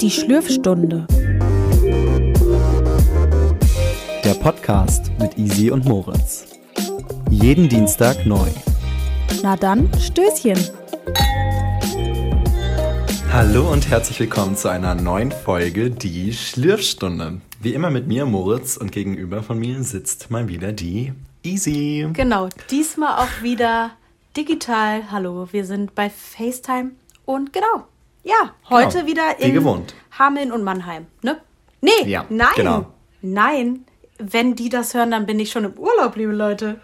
Die Schlürfstunde. Der Podcast mit Easy und Moritz. Jeden Dienstag neu. Na dann, Stößchen. Hallo und herzlich willkommen zu einer neuen Folge Die Schlürfstunde. Wie immer mit mir, Moritz, und gegenüber von mir sitzt mal wieder die Easy. Genau, diesmal auch wieder digital. Hallo, wir sind bei FaceTime und genau, ja, heute Genau, wieder wie in gewohnt. Hameln und Mannheim, ne? Nee, Ja, nein, genau. nein. Wenn die das hören, dann bin ich schon im Urlaub, liebe Leute.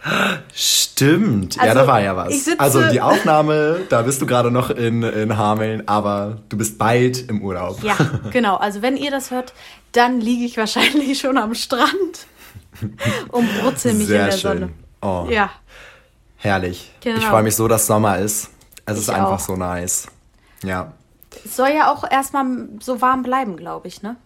Stimmt, ja, Also, da war ja was. also die Aufnahme, da bist du gerade noch in, in Hameln, aber du bist bald im Urlaub. Ja, genau. Also wenn ihr das hört, dann liege ich wahrscheinlich schon am Strand und brutzel mich Sehr in der schön. Sonne. Oh, Ja, herrlich. Genau. Ich freue mich so, dass Sommer ist. Es ist Ich einfach auch. so nice. Ja. Soll ja auch erstmal so warm bleiben, glaube ich, ne?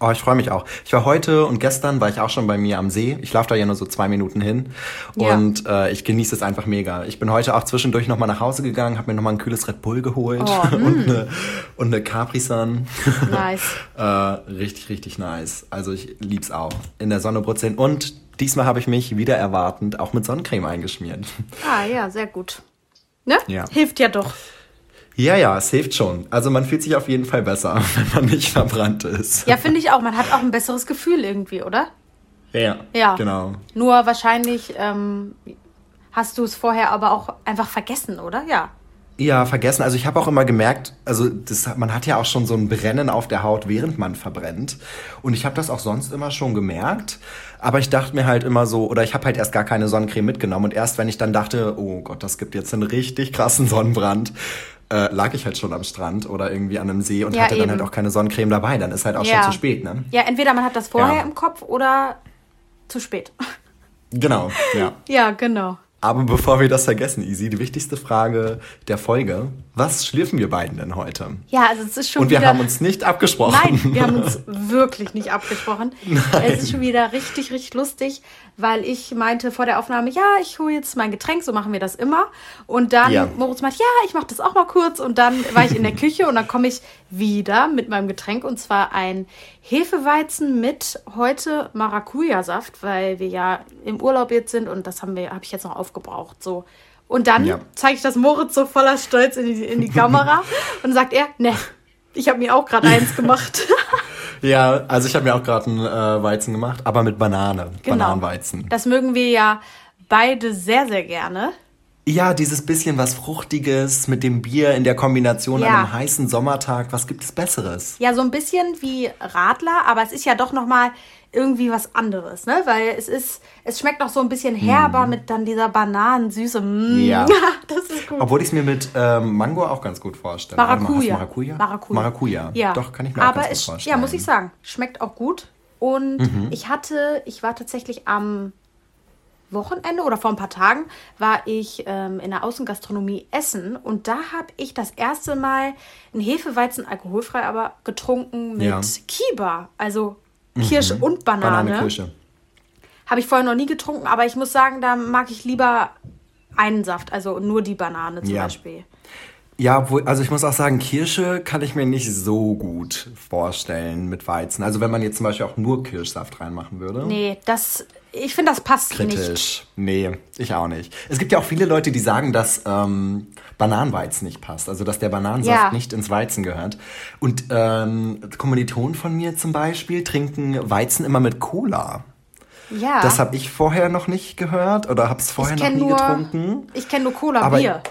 Oh, ich freue mich auch. Ich war heute und gestern war ich auch schon bei mir am See. Ich laufe da ja nur so zwei Minuten hin Ja. und äh, ich genieße es einfach mega. Ich bin heute auch zwischendurch nochmal nach Hause gegangen, habe mir nochmal ein kühles Red Bull geholt Oh, und, eine, und eine Capri Sun. Nice. äh, richtig, richtig nice. Also ich lieb's auch. In der Sonne brutzeln und diesmal habe ich mich wieder erwartend auch mit Sonnencreme eingeschmiert. Ah ja, sehr gut. Ne? Ja. Hilft ja doch. Ja, ja, es hilft schon. Also man fühlt sich auf jeden Fall besser, wenn man nicht verbrannt ist. Ja, finde ich auch. Man hat auch ein besseres Gefühl irgendwie, oder? Ja, Ja. genau. Nur wahrscheinlich ähm, hast du es vorher aber auch einfach vergessen, oder? Ja. Ja, vergessen. Also ich habe auch immer gemerkt, also das, man hat ja auch schon so ein Brennen auf der Haut, während man verbrennt. Und ich habe das auch sonst immer schon gemerkt. Aber ich dachte mir halt immer so, oder ich habe halt erst gar keine Sonnencreme mitgenommen. Und erst wenn ich dann dachte, oh Gott, das gibt jetzt einen richtig krassen Sonnenbrand, äh, lag ich halt schon am Strand oder irgendwie an einem See und Ja, hatte dann eben. halt auch keine Sonnencreme dabei. Dann ist halt auch Ja. schon zu spät, ne? Ja, entweder man hat das vorher Ja. im Kopf oder zu spät. Genau, ja. Ja, genau. Aber bevor wir das vergessen, Easy, die wichtigste Frage der Folge. Was schlürfen wir beiden denn heute? Ja, also es ist schon Und wir wieder... haben uns nicht abgesprochen. Nein, wir haben uns wirklich nicht abgesprochen. Es ist schon wieder richtig, richtig lustig, weil ich meinte vor der Aufnahme, ja, ich hole jetzt mein Getränk, so machen wir das immer. Und dann Ja. Moritz meint, ja, ich mache das auch mal kurz. Und dann war ich in der Küche und dann komme ich wieder mit meinem Getränk und zwar ein Hefeweizen mit heute Maracuja-Saft, weil wir ja im Urlaub jetzt sind und das haben wir, habe ich jetzt noch aufgebraucht. So. Und dann Ja. zeige ich das Moritz so voller Stolz in die, in die Kamera und sagt er, ne, ich habe mir auch gerade eins gemacht. Ja, also ich habe mir auch gerade einen äh, Weizen gemacht, aber mit Banane. Genau. Bananenweizen. Das mögen wir ja beide sehr, sehr gerne. Ja, dieses bisschen was Fruchtiges mit dem Bier in der Kombination Ja. an einem heißen Sommertag. Was gibt es Besseres? Ja, so ein bisschen wie Radler, aber es ist ja doch nochmal irgendwie was anderes, ne? Weil es ist, es schmeckt noch so ein bisschen herber mit dann dieser Bananensüße. Mm. Mhm. Ja. das ist gut. Obwohl ich es mir mit ähm, Mango auch ganz gut vorstelle. Du Maracuja. Maracuja? Maracuja. Ja. Doch, kann ich mir auch Aber ganz gut es, vorstellen. Mhm. ja, muss ich sagen, schmeckt auch gut. Und ich hatte, ich war tatsächlich am Wochenende oder vor ein paar Tagen war ich ähm, in der Außengastronomie essen und da habe ich das erste Mal einen Hefeweizen alkoholfrei aber getrunken mit Ja. Mhm. Kiba, also Kirsche und Banane. Banane, Kirsche. Habe ich vorher noch nie getrunken, aber ich muss sagen, da mag ich lieber einen Saft, also nur die Banane zum Ja. Beispiel. Ja, also ich muss auch sagen, Kirsche kann ich mir nicht so gut vorstellen mit Weizen. Also wenn man jetzt zum Beispiel auch nur Kirschsaft reinmachen würde. Nee, das, ich finde, das passt nicht. Kritisch. Nee, ich auch nicht. Es gibt ja auch viele Leute, die sagen, dass ähm, Bananenweizen nicht passt. Also dass der Bananensaft Ja. nicht ins Weizen gehört. Und ähm, Kommilitonen von mir zum Beispiel trinken Weizen immer mit Cola. Ja. Das habe ich vorher noch nicht gehört oder habe es vorher noch nie nur, getrunken. ich kenne nur Cola Aber- Bier.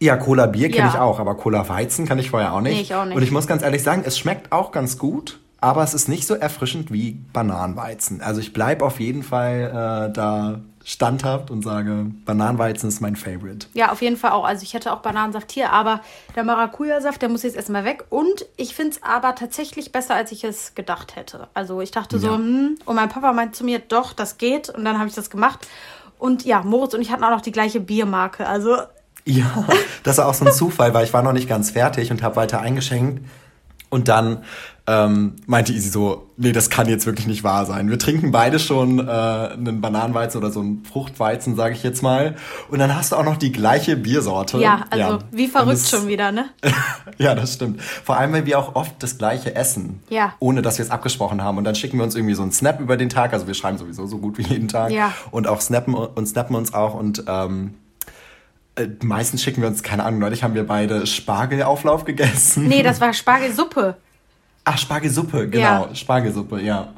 Ja, Cola Bier kenne Ja. ich auch, aber Cola Weizen kann ich vorher auch nicht. Nee, ich auch nicht. Und ich muss ganz ehrlich sagen, es schmeckt auch ganz gut, aber es ist nicht so erfrischend wie Bananenweizen. Also ich bleib auf jeden Fall äh, da standhaft und sage, Bananenweizen ist mein Favorite. Ja, auf jeden Fall auch. Also ich hätte auch Bananensaft hier, aber der Maracuja-Saft, der muss jetzt erstmal weg. Und ich finde es aber tatsächlich besser, als ich es gedacht hätte. Also ich dachte so, Ja. hm, und mein Papa meinte zu mir, doch, das geht. Und dann habe ich das gemacht. Und ja, Moritz und ich hatten auch noch die gleiche Biermarke. Also Ja, das war auch so ein Zufall, weil ich war noch nicht ganz fertig und habe weiter eingeschenkt. Und dann ähm, meinte Isi so, nee, das kann jetzt wirklich nicht wahr sein. Wir trinken beide schon äh, einen Bananenweizen oder so einen Fruchtweizen, sage ich jetzt mal. Und dann hast du auch noch die gleiche Biersorte. Ja, also ja. wie verrückt das, schon wieder, ne? ja, das stimmt. Vor allem, weil wir auch oft das gleiche essen. Ja. Ohne, dass wir es abgesprochen haben. Und dann schicken wir uns irgendwie so einen Snap über den Tag. Also wir schreiben sowieso so gut wie jeden Tag. Ja. Und auch snappen und snappen uns auch und ähm, äh, meistens schicken wir uns, keine Ahnung, neulich haben wir beide Spargelauflauf gegessen. Nee, das war Spargelsuppe. Ach, Spargelsuppe, genau. Ja. Spargelsuppe, ja.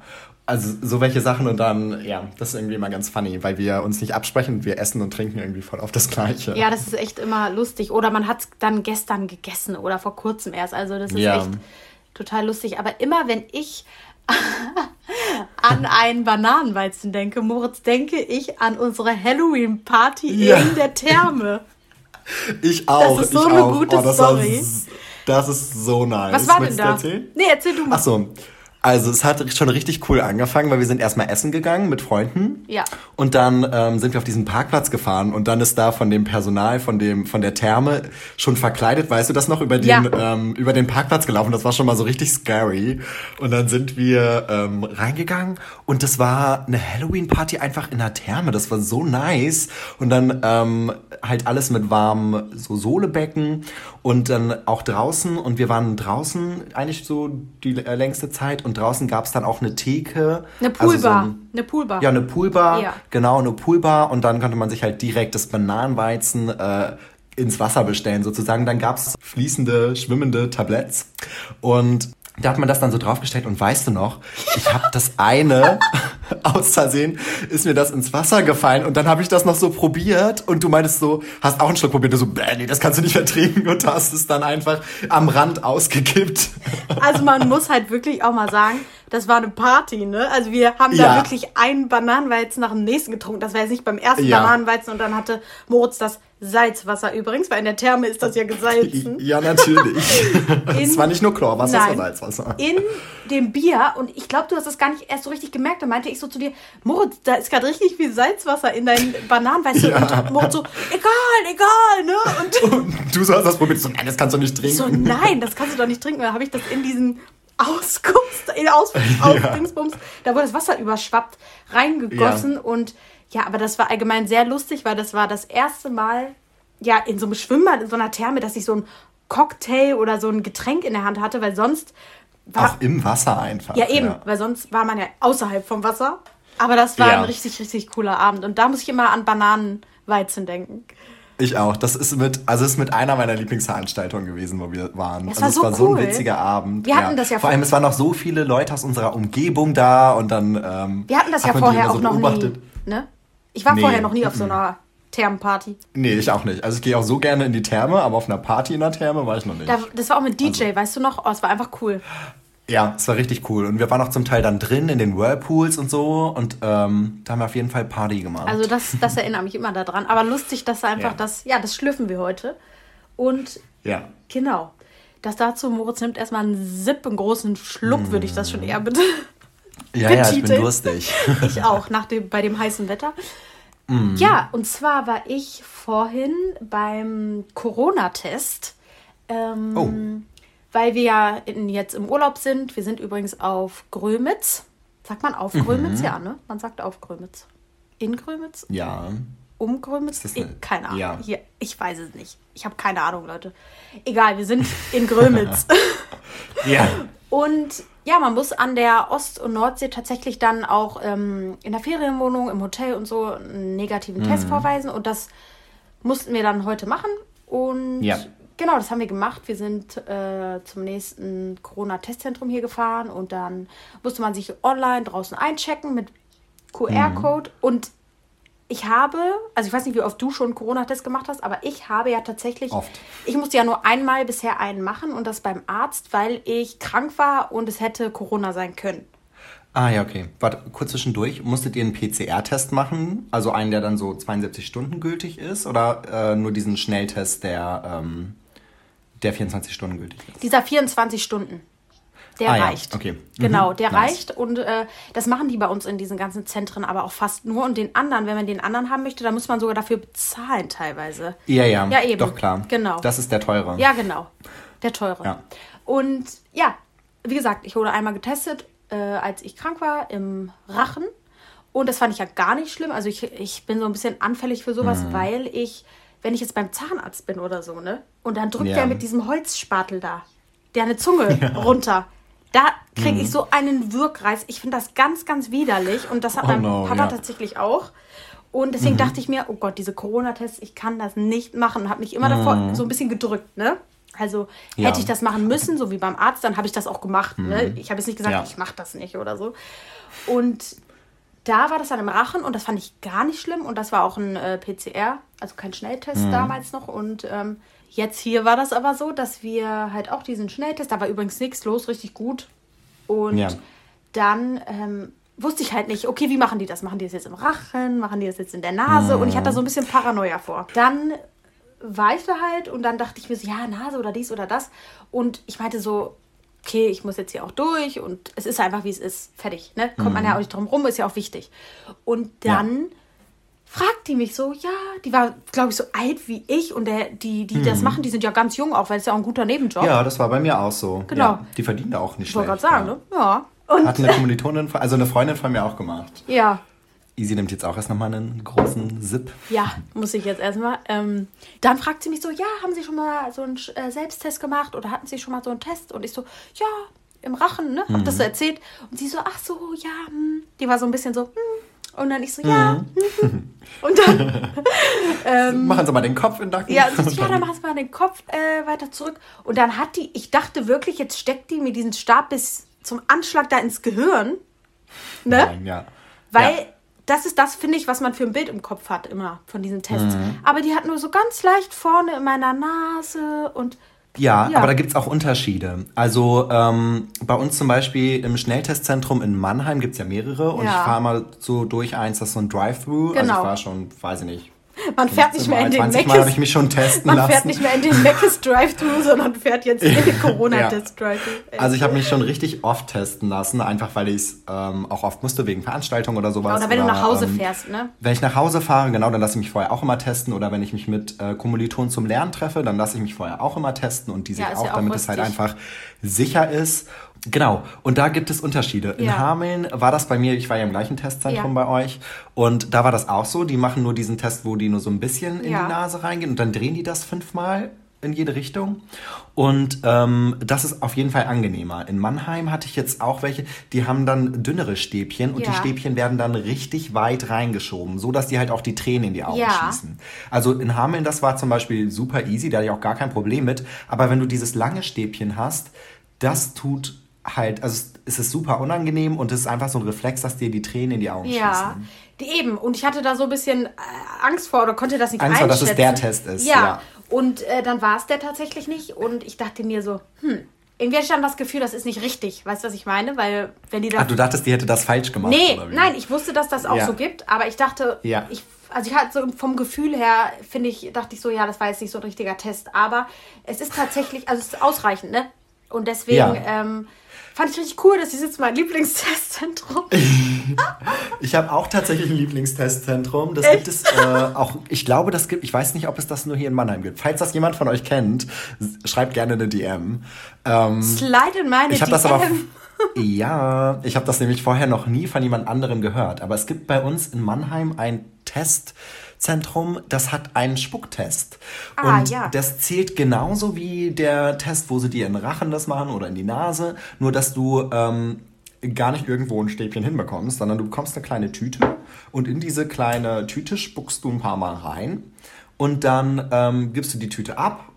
Also so welche Sachen und dann, ja, das ist irgendwie immer ganz funny, weil wir uns nicht absprechen, wir essen und trinken irgendwie voll auf das Gleiche. Ja, das ist echt immer lustig. Oder man hat es dann gestern gegessen oder vor kurzem erst. Also das ist ja. echt total lustig. Aber immer wenn ich an einen Bananenweizen denke, Moritz, denke ich an unsere Halloween-Party ja. in der Therme. Ich auch. Das ist so eine auch. gute oh, Story. Das ist so nice. Was war denn da? Erzählen? Nee, erzähl du mal. Ach so. Also es hat schon richtig cool angefangen, weil wir sind erstmal essen gegangen mit Freunden. Ja. Und dann ähm, sind wir auf diesen Parkplatz gefahren und dann ist da von dem Personal, von dem, von der Therme schon verkleidet, weißt du das noch, über den, ja. ähm, über den Parkplatz gelaufen. Das war schon mal so richtig scary. Und dann sind wir ähm, reingegangen und das war eine Halloween-Party einfach in der Therme. Das war so nice. Und dann ähm, halt alles mit warmen so Sohlebecken und dann auch draußen und wir waren draußen eigentlich so die längste Zeit und draußen gab es dann auch eine Theke. Eine Poolbar. Also so ein, eine Poolbar. Ja, eine Poolbar. Ja. Genau, eine Poolbar und dann konnte man sich halt direkt das Bananenweizen äh, ins Wasser bestellen sozusagen. Dann gab es fließende, schwimmende Tabletts und da hat man das dann so draufgestellt und weißt du noch, ich habe das eine aus Versehen ist mir das ins Wasser gefallen und dann habe ich das noch so probiert und du meintest so, hast auch einen Schluck probiert, du so, bäh, nee, das kannst du nicht mehr trinken und du hast es dann einfach am Rand ausgekippt. Also man muss halt wirklich auch mal sagen, das war eine Party, ne? Also wir haben ja. da wirklich einen Bananenweizen nach dem nächsten getrunken. Das war jetzt nicht beim ersten ja. Bananenweizen und dann hatte Moritz das Salzwasser übrigens, weil in der Therme ist das ja gesalzen. Ja, natürlich. es war nicht nur Chlorwasser, es war Salzwasser. In dem Bier, und ich glaube, du hast das gar nicht erst so richtig gemerkt, da meinte ich so zu dir, Moritz, da ist gerade richtig viel Salzwasser in deinen Bananen, weißt du? Ja. Und Moritz so, egal, egal, ne? Und, und du so hast das probiert, so, nein, das kannst du nicht trinken. so, nein, das kannst du doch nicht trinken. Da habe ich das in diesen Auskunft, in Aus, Aus ja. Dingsbums, da wo das Wasser überschwappt, reingegossen ja. und ja, aber das war allgemein sehr lustig, weil das war das erste Mal, ja, in so einem Schwimmbad, in so einer Therme, dass ich so ein Cocktail oder so ein Getränk in der Hand hatte, weil sonst war, Auch im Wasser einfach. Ja, eben, ja. weil sonst war man ja außerhalb vom Wasser. Aber das war ja. ein richtig, richtig cooler Abend. Und da muss ich immer an Bananenweizen denken. Ich auch. Das ist mit, also ist mit einer meiner Lieblingsveranstaltungen gewesen, wo wir waren. Das war also so es war cool. so ein witziger Abend. Wir hatten das ja Vor allem, es waren noch so viele Leute aus unserer Umgebung da und dann. Ähm, wir hatten das ja vorher auch so noch beobachtet. nie. Ne? Ich war nee. vorher noch nie auf so einer Thermenparty. Nee, ich auch nicht. Also ich gehe auch so gerne in die Therme, aber auf einer Party in der Therme war ich noch nicht. Da, das war auch mit DJ, also. weißt du noch? Oh, es war einfach cool. Ja, es war richtig cool. Und wir waren auch zum Teil dann drin in den Whirlpools und so. Und ähm, da haben wir auf jeden Fall Party gemacht. Also das, das erinnert mich immer daran. Aber lustig, dass da einfach ja. das, ja, das schlürfen wir heute. Und ja. genau. Das dazu, Moritz nimmt erstmal einen Sipp, einen großen Schluck, mm. würde ich das schon eher bitte ja, ja, ich bin durstig. ich auch, nach dem, bei dem heißen Wetter. Mm. Ja, und zwar war ich vorhin beim Corona-Test. Ähm, oh. Weil wir ja in, jetzt im Urlaub sind. Wir sind übrigens auf Grömitz. Sagt man auf mhm. Grömitz? Ja, ne? Man sagt auf Grömitz. In Grömitz? Ja. Um Grömitz? Ich, keine Ahnung. Ja. Hier, ich weiß es nicht. Ich habe keine Ahnung, Leute. Egal, wir sind in Grömitz. ja. Und ja, man muss an der Ost- und Nordsee tatsächlich dann auch ähm, in der Ferienwohnung, im Hotel und so einen negativen mhm. Test vorweisen. Und das mussten wir dann heute machen. Und ja. genau, das haben wir gemacht. Wir sind äh, zum nächsten Corona-Testzentrum hier gefahren und dann musste man sich online draußen einchecken mit QR-Code. Mhm. Und ich habe, also ich weiß nicht, wie oft du schon Corona-Test gemacht hast, aber ich habe ja tatsächlich, oft. ich musste ja nur einmal bisher einen machen und das beim Arzt, weil ich krank war und es hätte Corona sein können. Ah ja, okay. Warte, kurz zwischendurch. Musstet ihr einen PCR-Test machen? Also einen, der dann so 72 Stunden gültig ist? Oder äh, nur diesen Schnelltest, der, ähm, der 24 Stunden gültig ist? Dieser 24 Stunden. Der ah, reicht. Ja. Okay. Genau, mhm. der nice. reicht. Und äh, das machen die bei uns in diesen ganzen Zentren aber auch fast nur. Und den anderen, wenn man den anderen haben möchte, dann muss man sogar dafür bezahlen teilweise. Ja, ja. Ja, eben. Doch, klar. Genau. Das ist der teure. Ja, genau. Der teure. Ja. Und ja, wie gesagt, ich wurde einmal getestet, äh, als ich krank war, im Rachen. Und das fand ich ja gar nicht schlimm. Also ich, ich bin so ein bisschen anfällig für sowas, Mhm. weil ich, wenn ich jetzt beim Zahnarzt bin oder so, ne? Und dann drückt Ja. der mit diesem Holzspatel da, der eine Zunge runter. Da kriege Mhm. ich so einen Wirkreiz. Ich finde das ganz, ganz widerlich. Und das hat Oh mein no, Papa ja. tatsächlich auch. Und deswegen dachte ich mir, oh Gott, diese Corona-Tests, ich kann das nicht machen. Habe mich immer davor so ein bisschen gedrückt, ne? Also Ja. hätte ich das machen müssen, so wie beim Arzt, dann habe ich das auch gemacht. Ne? Ich habe jetzt nicht gesagt, Ja. ich mache das nicht oder so. Und da war das dann im Rachen und das fand ich gar nicht schlimm. Und das war auch ein äh, PCR, also kein Schnelltest damals noch. Und ähm, jetzt hier war das aber so, dass wir halt auch diesen Schnelltest, da war übrigens nichts los, richtig gut. Und Ja. dann ähm, wusste ich halt nicht, okay, wie machen die das? Machen die das jetzt im Rachen? Machen die das jetzt in der Nase? Und ich hatte da so ein bisschen Paranoia vor. Dann war ich da halt und dann dachte ich mir so, ja, Nase oder dies oder das. Und ich meinte so, okay, ich muss jetzt hier auch durch und es ist einfach, wie es ist. Fertig. Ne? Kommt man ja auch nicht drum rum, ist ja auch wichtig. Und dann fragt die mich so, ja, die war, glaube ich, so alt wie ich und der, die, die das machen, die sind ja ganz jung auch, weil es ja auch ein guter Nebenjob. Ja, das war bei mir auch so. Genau. Ja, die verdienen da auch nicht ich wollte schlecht. gerade sagen, ja. ne? Ja. Und Hat eine Kommilitonin, also eine Freundin von mir auch gemacht. ja, Easy nimmt jetzt auch erst nochmal einen großen Sip. Ja, muss ich jetzt erstmal. Ähm, dann fragt sie mich so, ja, haben Sie schon mal so einen äh, Selbsttest gemacht oder hatten Sie schon mal so einen Test? Und ich so, ja, im Rachen, ne? Hab Mhm. das so erzählt. Und sie so, ach so, ja, hm. Die war so ein bisschen so, hm. Und dann ich so, ja. Mhm. hm, hm. Und dann, Machen Sie mal den Kopf in den Nacken. ja, so, ja, dann machen Sie mal den Kopf äh, weiter zurück. Und dann hat die, ich dachte wirklich, jetzt steckt die mir diesen Stab bis zum Anschlag da ins Gehirn. Ne? Nein, ja. Weil Ja. das ist das, finde ich, was man für ein Bild im Kopf hat, immer von diesen Tests. Mhm. Aber die hat nur so ganz leicht vorne in meiner Nase und. Ja, Ja. aber da gibt's auch Unterschiede. Also ähm, bei uns zum Beispiel im Schnelltestzentrum in Mannheim gibt's ja mehrere und Ja. ich fahre mal so durch eins, das ist so ein Drive-Thru. Also Genau. ich war schon, weiß ich nicht, Man fährt nicht mehr in den 20 Mal habe ich Meckes. mich schon testen Man lassen. fährt nicht mehr in den Meckes Drive-Thru, sondern fährt jetzt in den Corona-Test Drive-Thru. Also ich habe mich schon richtig oft testen lassen, einfach weil ich es ähm, auch oft musste wegen Veranstaltungen oder sowas. Oder wenn du nach Hause ähm, fährst, ne? Wenn ich nach Hause fahre, genau, dann lasse ich mich vorher auch immer testen. Oder wenn ich mich mit äh, Kommilitonen zum Lernen treffe, dann lasse ich mich vorher auch immer testen und die sich Ja, auch, ja auch damit es halt einfach sicher ist. Genau, und da gibt es Unterschiede. In Ja. Hameln war das bei mir, ich war ja im gleichen Testzentrum Ja. bei euch und da war das auch so. Die machen nur diesen Test, wo die nur so ein bisschen in Ja. die Nase reingehen und dann drehen die das fünfmal in jede Richtung. Und ähm, das ist auf jeden Fall angenehmer. In Mannheim hatte ich jetzt auch welche, die haben dann dünnere Stäbchen und die Ja. Stäbchen werden dann richtig weit reingeschoben, so dass die halt auch die Tränen in die Augen Ja. schießen. Also in Hameln, das war zum Beispiel super easy, da hatte ich auch gar kein Problem mit. Aber wenn du dieses lange Stäbchen hast, das tut halt, also es ist super unangenehm und es ist einfach so ein Reflex, dass dir die Tränen in die Augen Ja, schießen. die eben. Und ich hatte da so ein bisschen äh, Angst vor oder konnte das nicht Angst vor, dass einschätzen. es der Test ist, Ja, ja. und äh, dann war es der tatsächlich nicht. Und ich dachte mir so, hm, irgendwie hatte ich dann das Gefühl, das ist nicht richtig. Weißt du, was ich meine? Weil, wenn die da... Ach, du dachtest, die hätte das falsch gemacht, nee, nein, ich wusste, dass das auch Ja. so gibt. Aber ich dachte, Ja. ich, also ich hatte so vom Gefühl her, finde ich, dachte ich so, ja, das war jetzt nicht so ein richtiger Test. Aber es ist tatsächlich, also es ist ausreichend, ne? Und deswegen... Ja. Ähm, Fand ich richtig cool, dass das jetzt mein Lieblingstestzentrum Ich habe auch tatsächlich ein Lieblingstestzentrum. Das Echt? gibt es äh, auch, ich glaube, das gibt, ich weiß nicht, ob es das nur hier in Mannheim gibt. Falls das jemand von euch kennt, schreibt gerne eine DM. Ähm, Slide in meine ich habe das aber, DM. ja, ich habe das nämlich vorher noch nie von jemand anderem gehört. Aber es gibt bei uns in Mannheim ein Testzentrum, das hat einen Spucktest. Ah, Und ja. das zählt genauso wie der Test, wo sie dir in den Rachen das machen oder in die Nase. Nur, dass du ähm, gar nicht irgendwo ein Stäbchen hinbekommst, sondern du bekommst eine kleine Tüte und in diese kleine Tüte spuckst du ein paar Mal rein und dann ähm, gibst du die Tüte ab.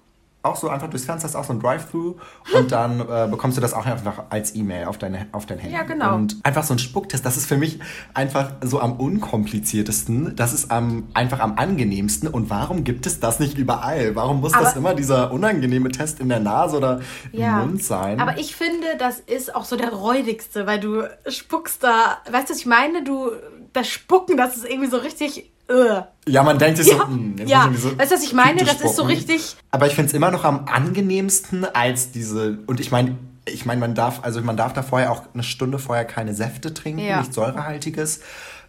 Auch so einfach durchs Fenster ist auch so ein Drive-Thru und dann äh, bekommst du das auch einfach als E-Mail auf, deine, auf dein Handy. Ja, genau. Und einfach so ein Spucktest, das ist für mich einfach so am unkompliziertesten. Das ist am, einfach am angenehmsten. Und warum gibt es das nicht überall? Warum muss das Aber- immer dieser unangenehme Test in der Nase oder Ja. im Mund sein? Aber ich finde, das ist auch so der räudigste, weil du spuckst da, weißt du, was ich meine? Du, das Spucken, das ist irgendwie so richtig. Uh. ja, man denkt sich so, Ja, hm, jetzt ja. so Weißt du, was ich meine? Das ist so richtig- Aber ich finde es immer noch am angenehmsten als diese. Und ich meine, ich meine, man darf, also man darf da vorher auch eine Stunde vorher keine Säfte trinken, Ja. nichts säurehaltiges.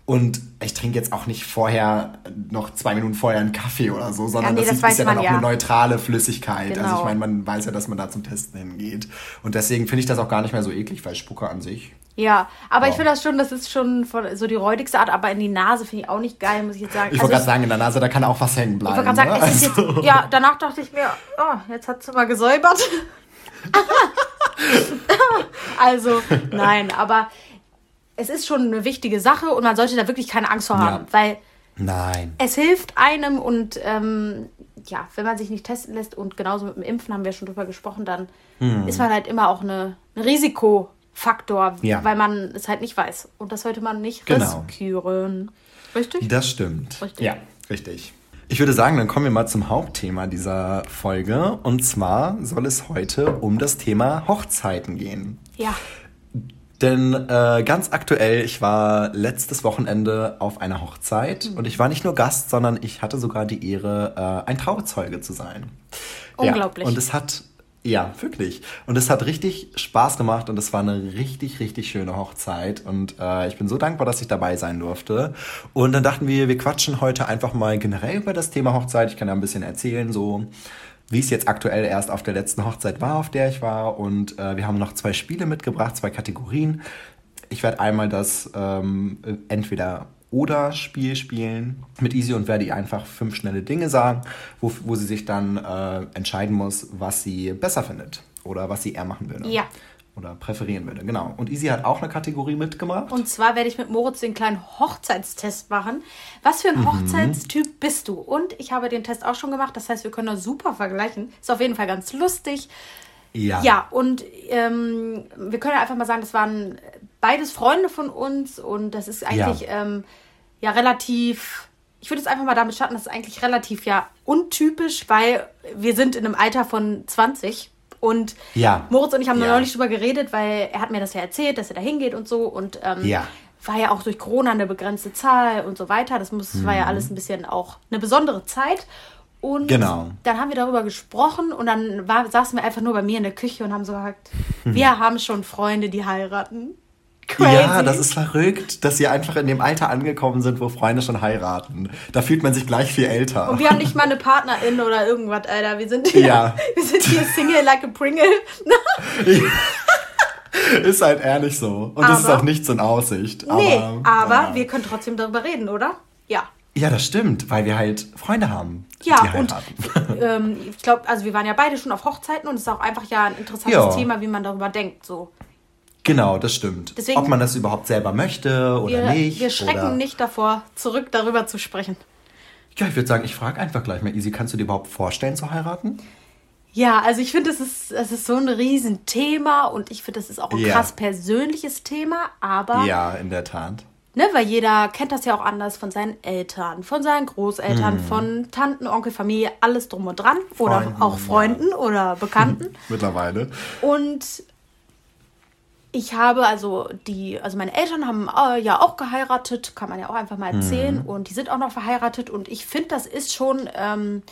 Und ich trinke jetzt auch nicht vorher, noch zwei Minuten vorher einen Kaffee oder so, sondern ja, nee, das, das ist ja dann auch ja. eine neutrale Flüssigkeit. Genau. Also ich genau. meine, man weiß ja, dass man da zum Testen hingeht. Und deswegen finde ich das auch gar nicht mehr so eklig, weil Spucke an sich. Ja, aber wow. ich finde das schon, das ist schon so die räudigste Art, aber in die Nase finde ich auch nicht geil, muss ich jetzt sagen. Ich wollte also gerade sagen, in der Nase, da kann auch was hängen bleiben. Ich wollte gerade sagen, ne? es also. jetzt, ja, danach dachte ich mir, oh, jetzt hat sie mal gesäubert. also, nein, aber es ist schon eine wichtige Sache und man sollte da wirklich keine Angst vor haben, ja. weil Nein. es hilft einem und ähm, ja, wenn man sich nicht testen lässt und genauso mit dem Impfen haben wir schon drüber gesprochen, dann hm. ist man halt immer auch eine, ein Risikofaktor, ja. weil man es halt nicht weiß. Und das sollte man nicht genau. riskieren. Richtig? Das stimmt. Richtig. Ja, richtig. Ich würde sagen, dann kommen wir mal zum Hauptthema dieser Folge. Und zwar soll es heute um das Thema Hochzeiten gehen. Ja. Denn äh, ganz aktuell, ich war letztes Wochenende auf einer Hochzeit mhm. und ich war nicht nur Gast, sondern ich hatte sogar die Ehre, äh, ein Trauzeuge zu sein. Unglaublich. Ja, und es hat, ja, wirklich. Und es hat richtig Spaß gemacht und es war eine richtig, richtig schöne Hochzeit. Und äh, ich bin so dankbar, dass ich dabei sein durfte. Und dann dachten wir, wir quatschen heute einfach mal generell über das Thema Hochzeit. Ich kann ja ein bisschen erzählen, so wie es jetzt aktuell erst auf der letzten Hochzeit war, auf der ich war. Und äh, wir haben noch zwei Spiele mitgebracht, zwei Kategorien. Ich werde einmal das ähm, entweder oder Spiel spielen. Mit Easy und werde ihr einfach fünf schnelle Dinge sagen, wo, wo sie sich dann äh, entscheiden muss, was sie besser findet oder was sie eher machen würde. Ja oder präferieren würde. Genau. Und Easy hat auch eine Kategorie mitgemacht. Und zwar werde ich mit Moritz den kleinen Hochzeitstest machen. Was für ein mhm. Hochzeitstyp bist du? Und ich habe den Test auch schon gemacht. Das heißt, wir können das super vergleichen. Ist auf jeden Fall ganz lustig. Ja. Ja, und ähm, wir können einfach mal sagen, das waren beides Freunde von uns und das ist eigentlich ja, ähm, ja relativ ich würde es einfach mal damit starten, das ist eigentlich relativ ja untypisch, weil wir sind in einem Alter von 20 und ja. Moritz und ich haben ja. neulich drüber geredet, weil er hat mir das ja erzählt, dass er da hingeht und so. Und ähm, ja. war ja auch durch Corona eine begrenzte Zahl und so weiter. Das muss, mhm. war ja mhm. alles ein bisschen auch eine besondere Zeit. Und genau. dann haben wir darüber gesprochen und dann war, saßen wir einfach nur bei mir in der Küche und haben so gesagt, wir haben schon Freunde, die heiraten. Crazy. Ja, das ist verrückt, dass sie einfach in dem Alter angekommen sind, wo Freunde schon heiraten. Da fühlt man sich gleich viel älter. Und wir haben nicht mal eine Partnerin oder irgendwas, Alter. Wir sind hier, ja. wir sind hier Single like a Pringle. ist halt ehrlich so. Und es ist auch nichts in Aussicht. Nee, aber, aber ja. wir können trotzdem darüber reden, oder? Ja. Ja, das stimmt, weil wir halt Freunde haben. Ja, und ähm, ich glaube, also wir waren ja beide schon auf Hochzeiten und es ist auch einfach ja ein interessantes ja. Thema, wie man darüber denkt. So. Genau, das stimmt. Deswegen, Ob man das überhaupt selber möchte oder wir, nicht. Wir schrecken oder... nicht davor, zurück darüber zu sprechen. Ja, ich würde sagen, ich frage einfach gleich mal, Easy, kannst du dir überhaupt vorstellen zu heiraten? Ja, also ich finde, es ist, es ist so ein Riesenthema und ich finde, das ist auch ein ja. krass persönliches Thema, aber. Ja, in der Tat. Ne, weil jeder kennt das ja auch anders von seinen Eltern, von seinen Großeltern, mm. von Tanten, Onkel, Familie, alles drum und dran. Freunden, oder auch Freunden ja. oder Bekannten. Mittlerweile. Und ich habe also die, also meine Eltern haben äh, ja auch geheiratet, kann man ja auch einfach mal erzählen. Mhm. Und die sind auch noch verheiratet. Und ich finde, das ist schon ähm,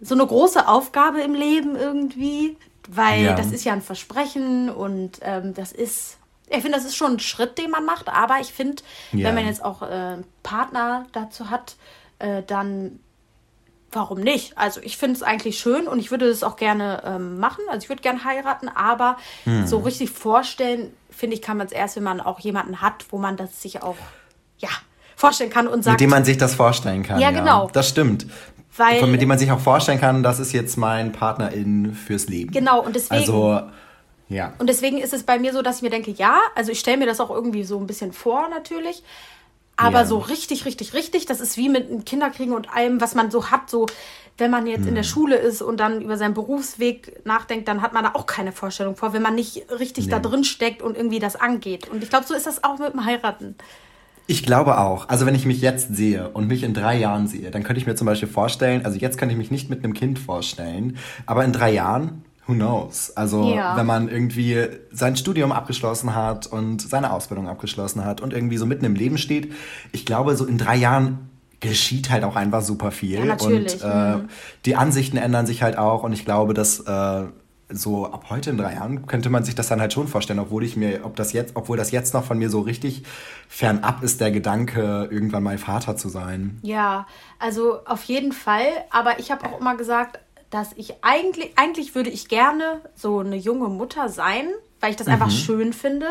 so eine große Aufgabe im Leben irgendwie, weil ja. das ist ja ein Versprechen und ähm, das ist, ich finde, das ist schon ein Schritt, den man macht. Aber ich finde, ja. wenn man jetzt auch äh, Partner dazu hat, äh, dann warum nicht? Also ich finde es eigentlich schön und ich würde es auch gerne ähm, machen. Also ich würde gerne heiraten, aber hm. so richtig vorstellen, finde ich, kann man es erst, wenn man auch jemanden hat, wo man das sich auch, ja, vorstellen kann und sagt. Mit dem man sich das vorstellen kann. Ja, ja. genau. Das stimmt. Weil, mit dem man sich auch vorstellen kann, das ist jetzt mein Partnerin fürs Leben. Genau, und deswegen. Also, ja. Und deswegen ist es bei mir so, dass ich mir denke, ja, also ich stelle mir das auch irgendwie so ein bisschen vor, natürlich. Aber ja. so richtig, richtig, richtig, das ist wie mit einem Kinderkriegen und allem, was man so hat, so wenn man jetzt in der hm. Schule ist und dann über seinen Berufsweg nachdenkt, dann hat man da auch keine Vorstellung vor, wenn man nicht richtig nee. da drin steckt und irgendwie das angeht. Und ich glaube, so ist das auch mit dem Heiraten. Ich glaube auch. Also wenn ich mich jetzt sehe und mich in drei Jahren sehe, dann könnte ich mir zum Beispiel vorstellen, also jetzt kann ich mich nicht mit einem Kind vorstellen, aber in drei Jahren who knows? Also ja. wenn man irgendwie sein Studium abgeschlossen hat und seine Ausbildung abgeschlossen hat und irgendwie so mitten im Leben steht, ich glaube, so in drei Jahren geschieht halt auch einfach super viel. Ja. Und äh, mhm. die Ansichten ändern sich halt auch und ich glaube, dass äh, so ab heute in drei Jahren könnte man sich das dann halt schon vorstellen, obwohl ich mir, ob das jetzt, obwohl das jetzt noch von mir so richtig fernab ist, der Gedanke, irgendwann mal Vater zu sein. Ja, also auf jeden Fall. Aber ich habe auch immer gesagt, dass ich eigentlich, eigentlich würde ich gerne so eine junge Mutter sein, weil ich das mhm. einfach schön finde.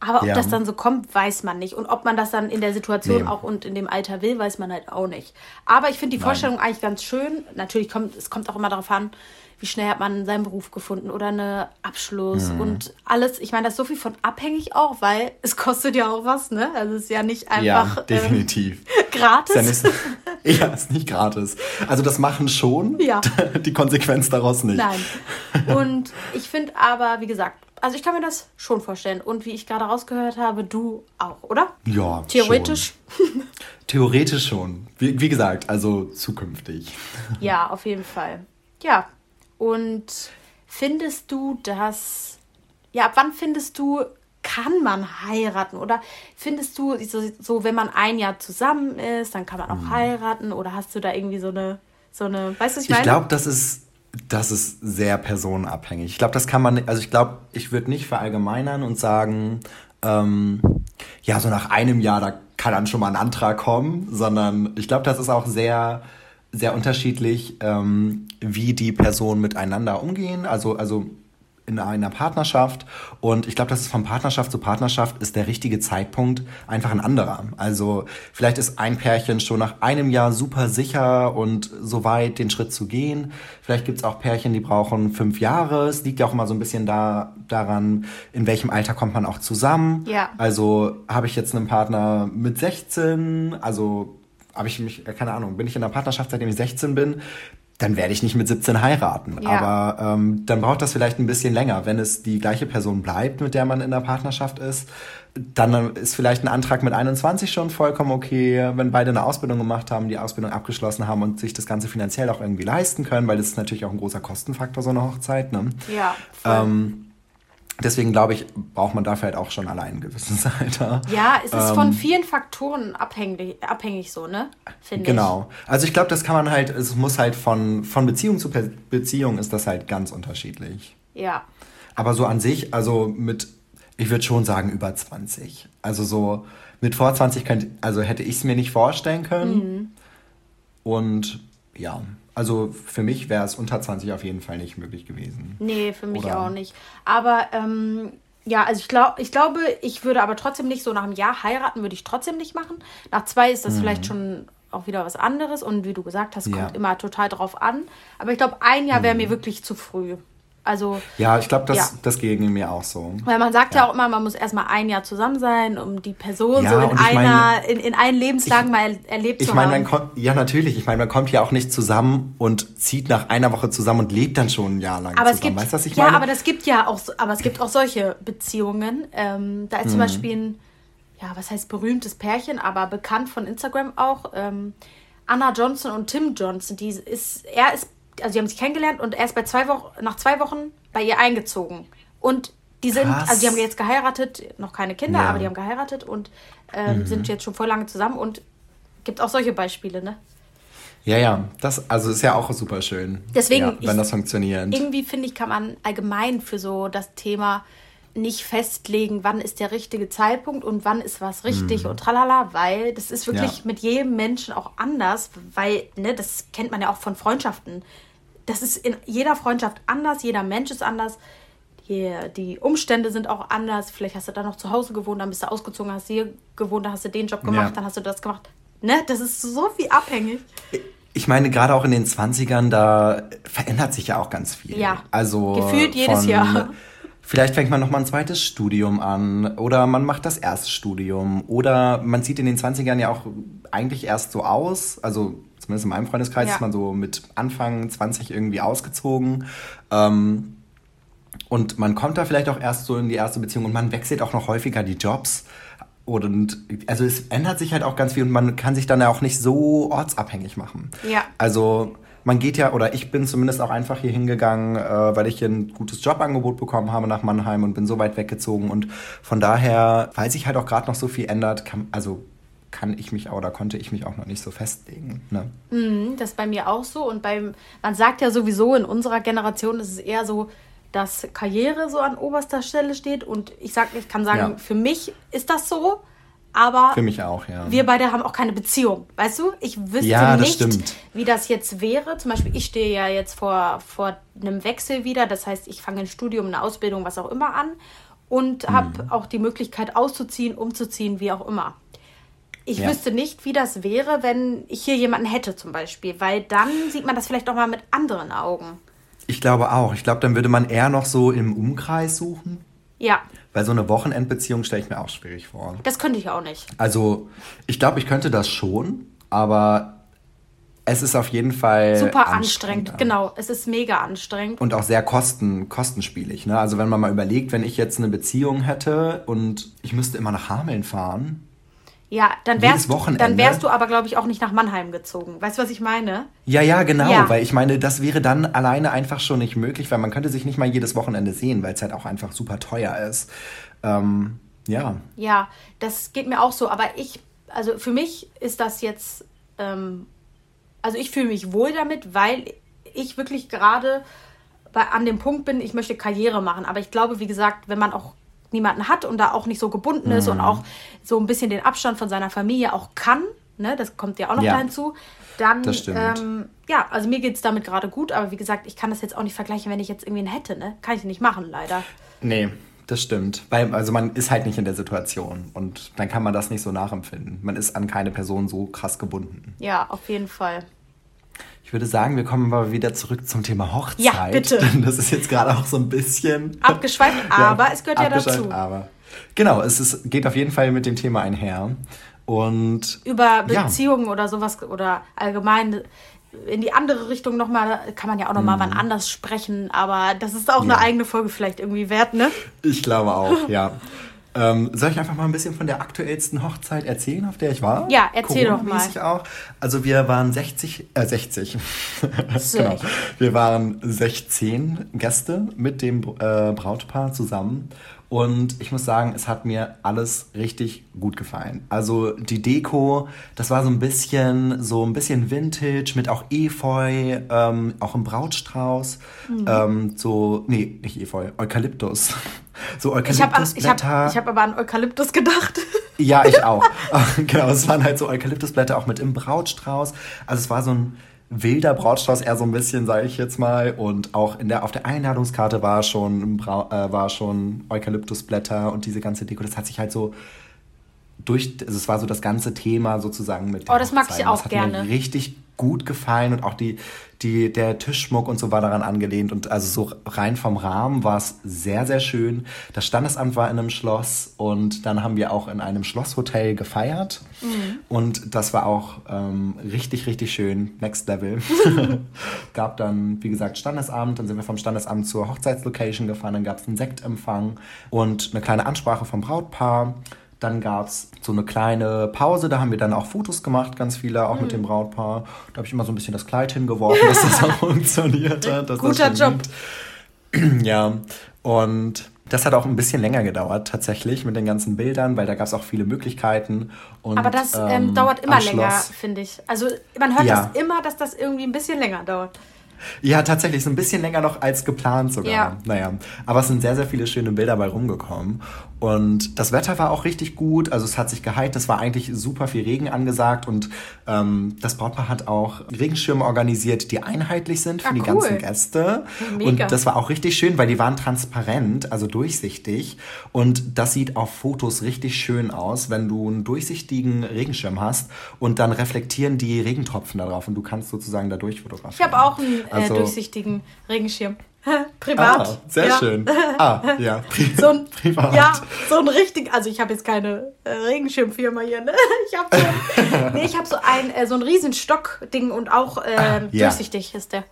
Aber ob ja. das dann so kommt, weiß man nicht. Und ob man das dann in der Situation nee. auch und in dem Alter will, weiß man halt auch nicht. Aber ich finde die Vorstellung Nein. eigentlich ganz schön. Natürlich kommt es kommt auch immer darauf an, wie schnell hat man seinen Beruf gefunden oder einen Abschluss mhm. und alles. Ich meine, das ist so viel von abhängig auch, weil es kostet ja auch was, ne? Also es ist ja nicht einfach ja, ähm, definitiv. Ähm, gratis. Ist ja, ist nicht gratis. Also das machen schon, ja. die Konsequenz daraus nicht. Nein. Und ich finde aber, wie gesagt, also ich kann mir das schon vorstellen. Und wie ich gerade rausgehört habe, du auch, oder? Ja. Theoretisch? Schon. Theoretisch schon. Wie, wie gesagt, also zukünftig. Ja, auf jeden Fall. Ja, und findest du, dass, ja, ab wann findest du, kann man heiraten? Oder findest du, so, so wenn man ein Jahr zusammen ist, dann kann man auch hm. heiraten? Oder hast du da irgendwie so eine, so eine, weißt du, was ich meine? Ich glaube, das ist, das ist sehr personenabhängig. Ich glaube, das kann man, also ich glaube, ich würde nicht verallgemeinern und sagen, ähm, ja, so nach einem Jahr, da kann dann schon mal ein Antrag kommen, sondern ich glaube, das ist auch sehr sehr unterschiedlich, ähm, wie die Personen miteinander umgehen. Also, also in einer Partnerschaft. Und ich glaube, das ist von Partnerschaft zu Partnerschaft ist der richtige Zeitpunkt einfach ein anderer. Also vielleicht ist ein Pärchen schon nach einem Jahr super sicher und so weit den Schritt zu gehen. Vielleicht gibt es auch Pärchen, die brauchen fünf Jahre. Es liegt ja auch immer so ein bisschen da, daran, in welchem Alter kommt man auch zusammen. Ja. Also habe ich jetzt einen Partner mit 16, also habe ich mich, äh, keine Ahnung, bin ich in einer Partnerschaft, seitdem ich 16 bin, dann werde ich nicht mit 17 heiraten. Ja. Aber ähm, dann braucht das vielleicht ein bisschen länger. Wenn es die gleiche Person bleibt, mit der man in der Partnerschaft ist, dann ist vielleicht ein Antrag mit 21 schon vollkommen okay, wenn beide eine Ausbildung gemacht haben, die Ausbildung abgeschlossen haben und sich das Ganze finanziell auch irgendwie leisten können, weil das ist natürlich auch ein großer Kostenfaktor, so eine Hochzeit. Ne? Ja. Ähm, Deswegen glaube ich, braucht man dafür halt auch schon allein ein gewisses Alter. Ja, es ist ähm, von vielen Faktoren abhängig, abhängig so, ne? Finde genau. Ich. Also ich glaube, das kann man halt, es muss halt von, von Beziehung zu Beziehung ist das halt ganz unterschiedlich. Ja. Aber so an sich, also mit, ich würde schon sagen, über 20. Also so mit vor 20 könnte, also hätte ich es mir nicht vorstellen können. Mhm. Und ja, also für mich wäre es unter 20 auf jeden Fall nicht möglich gewesen. Nee, für mich Oder? auch nicht. Aber ähm, ja, also ich, glaub, ich glaube, ich würde aber trotzdem nicht so nach einem Jahr heiraten, würde ich trotzdem nicht machen. Nach zwei ist das mhm. vielleicht schon auch wieder was anderes und wie du gesagt hast, kommt ja. immer total drauf an. Aber ich glaube, ein Jahr wäre mhm. mir wirklich zu früh. Also, ja, ich glaube, das, ja. das ging mir auch so. Weil man sagt ja. ja auch immer, man muss erstmal ein Jahr zusammen sein, um die Person ja, so in einer, meine, in, in allen Lebenslagen ich, mal erlebt ich zu mein, haben. Man kommt, ja, natürlich. Ich meine, man kommt ja auch nicht zusammen und zieht nach einer Woche zusammen und lebt dann schon ein Jahr lang aber zusammen. Es gibt, weißt du, was ich ja, meine? aber das gibt ja auch, aber es gibt auch solche Beziehungen. Ähm, da ist mhm. zum Beispiel ein, ja, was heißt berühmtes Pärchen, aber bekannt von Instagram auch. Ähm, Anna Johnson und Tim Johnson. Die ist, er ist also die haben sich kennengelernt und erst bei zwei Wochen, nach zwei Wochen bei ihr eingezogen. Und die sind, Krass. also die haben jetzt geheiratet, noch keine Kinder, ja. aber die haben geheiratet und ähm, mhm. sind jetzt schon voll lange zusammen und gibt auch solche Beispiele, ne? Ja, ja, das also ist ja auch super schön. Deswegen, ja, wenn ich, das funktioniert. Irgendwie finde ich, kann man allgemein für so das Thema nicht festlegen, wann ist der richtige Zeitpunkt und wann ist was richtig mhm. und tralala, weil das ist wirklich ja. mit jedem Menschen auch anders, weil, ne, das kennt man ja auch von Freundschaften das ist in jeder Freundschaft anders, jeder Mensch ist anders. Die, die Umstände sind auch anders. Vielleicht hast du da noch zu Hause gewohnt, dann bist du ausgezogen, hast hier gewohnt, dann hast du den Job gemacht, ja. dann hast du das gemacht. Ne? Das ist so viel abhängig. Ich meine, gerade auch in den 20ern, da verändert sich ja auch ganz viel. Ja. Also gefühlt jedes Jahr. Vielleicht fängt man noch mal ein zweites Studium an oder man macht das erste Studium oder man sieht in den 20ern ja auch eigentlich erst so aus, also zumindest in meinem Freundeskreis ja. ist man so mit Anfang 20 irgendwie ausgezogen. Ähm, und man kommt da vielleicht auch erst so in die erste Beziehung und man wechselt auch noch häufiger die Jobs. Und also es ändert sich halt auch ganz viel und man kann sich dann ja auch nicht so ortsabhängig machen. Ja. Also man geht ja, oder ich bin zumindest auch einfach hier hingegangen, äh, weil ich hier ein gutes Jobangebot bekommen habe nach Mannheim und bin so weit weggezogen. Und von daher, weil sich halt auch gerade noch so viel ändert, kann, also kann ich mich oder konnte ich mich auch noch nicht so festlegen. Ne? Mm, das ist bei mir auch so. Und beim, man sagt ja sowieso, in unserer Generation ist es eher so, dass Karriere so an oberster Stelle steht. Und ich sag, ich kann sagen, Ja. für mich ist das so. Aber Für mich auch, ja. wir beide haben auch keine Beziehung. Weißt du? Ich wüsste Ja, nicht, stimmt. wie das jetzt wäre. Zum Beispiel, ich stehe ja jetzt vor, vor einem Wechsel wieder. Das heißt, ich fange ein Studium, eine Ausbildung, was auch immer an. Und habe auch die Möglichkeit auszuziehen, umzuziehen, wie auch immer. Ich Ja. wüsste nicht, wie das wäre, wenn ich hier jemanden hätte zum Beispiel. Weil dann sieht man das vielleicht auch mal mit anderen Augen. Ich glaube auch. Ich glaube, dann würde man eher noch so im Umkreis suchen. Ja, Weil so eine Wochenendbeziehung stelle ich mir auch schwierig vor. das könnte ich auch nicht. Also, ich glaube, ich könnte das schon, aber es ist auf jeden Fall Super anstrengend. Genau, es ist mega anstrengend. Und auch sehr kosten, kostenspielig. Ne? Also wenn man mal überlegt, wenn ich jetzt eine Beziehung hätte und ich müsste immer nach Hameln fahren. Ja, dann wärst, dann wärst du aber, glaube ich, auch nicht nach Mannheim gezogen. Weißt du, was ich meine? Ja, ja, genau. Ja. Weil ich meine, das wäre dann alleine einfach schon nicht möglich, weil man könnte sich nicht mal jedes Wochenende sehen, weil es halt auch einfach super teuer ist. Ähm, ja. Ja, das geht mir auch so. Aber ich, also für mich ist das jetzt, ähm, also ich fühle mich wohl damit, weil ich wirklich gerade an dem Punkt bin, ich möchte Karriere machen. Aber ich glaube, wie gesagt, wenn man auch niemanden hat und da auch nicht so gebunden ist Mhm. und auch so ein bisschen den Abstand von seiner Familie auch kann, ne, das kommt ja auch noch Ja. da hinzu, dann, ähm, ja, also mir geht es damit gerade gut, aber wie gesagt, ich kann das jetzt auch nicht vergleichen, wenn ich jetzt irgendwie einen hätte, ne? Kann ich nicht machen, leider. Nee, das stimmt. Weil, also man ist halt nicht in der Situation und dann kann man das nicht so nachempfinden. Man ist an keine Person so krass gebunden. Ja, auf jeden Fall. Ich würde sagen, wir kommen mal wieder zurück zum Thema Hochzeit. Ja, bitte. Denn das ist jetzt gerade auch so ein bisschen Abgeschweift, aber es gehört ja dazu. Aber. Genau, es ist, geht auf jeden Fall mit dem Thema einher. Und über Ja. Beziehungen oder sowas oder allgemein in die andere Richtung nochmal, kann man ja auch nochmal wann anders sprechen, aber das ist auch Mhm. Ja. eine eigene Folge vielleicht irgendwie wert, ne? ich glaube auch, ja. Ähm, soll ich einfach mal ein bisschen von der aktuellsten Hochzeit erzählen, auf der ich war? Ja, erzähl doch mal. Auch. Also wir waren 60, äh 60. genau. Wir waren 16 Gäste mit dem äh, Brautpaar zusammen. Und ich muss sagen, es hat mir alles richtig gut gefallen. Also die Deko, das war so ein bisschen, so ein bisschen Vintage mit auch Efeu, ähm, auch im Brautstrauß. Mhm. Ähm, so, nee, nicht Efeu, Eukalyptus. So Ich habe ich Eukalyptusblätter. hab, ich hab aber an Eukalyptus gedacht. Ja, ich auch. genau, es waren halt so Eukalyptusblätter auch mit im Brautstrauß. Also es war so ein wilder Brautstrauß, eher so ein bisschen, sage ich jetzt mal. Und auch in der, auf der Einladungskarte war schon, Brau äh, war schon Eukalyptusblätter und diese ganze Deko. Das hat sich halt so durch, also es war so das ganze Thema sozusagen mit der Oh, das mag ich Hochzeit. auch das hat gerne. Mir richtig gut gefallen und auch die, die, der Tischschmuck und so war daran angelehnt und also so rein vom Rahmen war es sehr, sehr schön. Das Standesamt war in einem Schloss und dann haben wir auch in einem Schlosshotel gefeiert Mhm. und das war auch ähm, richtig, richtig schön. Next Level. gab dann, wie gesagt, Standesamt, dann sind wir vom Standesamt zur Hochzeitslocation gefahren, dann gab es einen Sektempfang und eine kleine Ansprache vom Brautpaar. Dann gab es so eine kleine Pause, da haben wir dann auch Fotos gemacht, ganz viele, auch Mhm. mit dem Brautpaar. Da habe ich immer so ein bisschen das Kleid hingeworfen, dass das auch funktioniert hat. Guter Job. liegt. Ja, und das hat auch ein bisschen länger gedauert, tatsächlich, mit den ganzen Bildern, weil da gab es auch viele Möglichkeiten. Und, Aber das ähm, ähm, dauert immer länger, finde ich. Also man hört Ja. das immer, dass das irgendwie ein bisschen länger dauert. Ja, tatsächlich, so ein bisschen länger noch als geplant sogar. Ja. Naja, aber es sind sehr, sehr viele schöne Bilder bei rumgekommen. Und das Wetter war auch richtig gut, also es hat sich geheilt, es war eigentlich super viel Regen angesagt und ähm, das Brautpaar hat auch Regenschirme organisiert, die einheitlich sind für Ah, die cool. ganzen Gäste. Mega. Und das war auch richtig schön, weil die waren transparent, also durchsichtig. Und das sieht auf Fotos richtig schön aus, wenn du einen durchsichtigen Regenschirm hast und dann reflektieren die Regentropfen darauf und du kannst sozusagen da durch Ich fotografieren. habe auch einen äh, Also- durchsichtigen Regenschirm. Privat. Ah, sehr ja. schön. Ah, ja. Pri So ein, Privat. Ja, so ein richtig, also ich habe jetzt keine äh, Regenschirmfirma hier, ne? Ich habe so, nee, ich habe so ein äh, so ein Riesenstock-Ding und auch ähm, Ah, ja. durchsichtig ist der.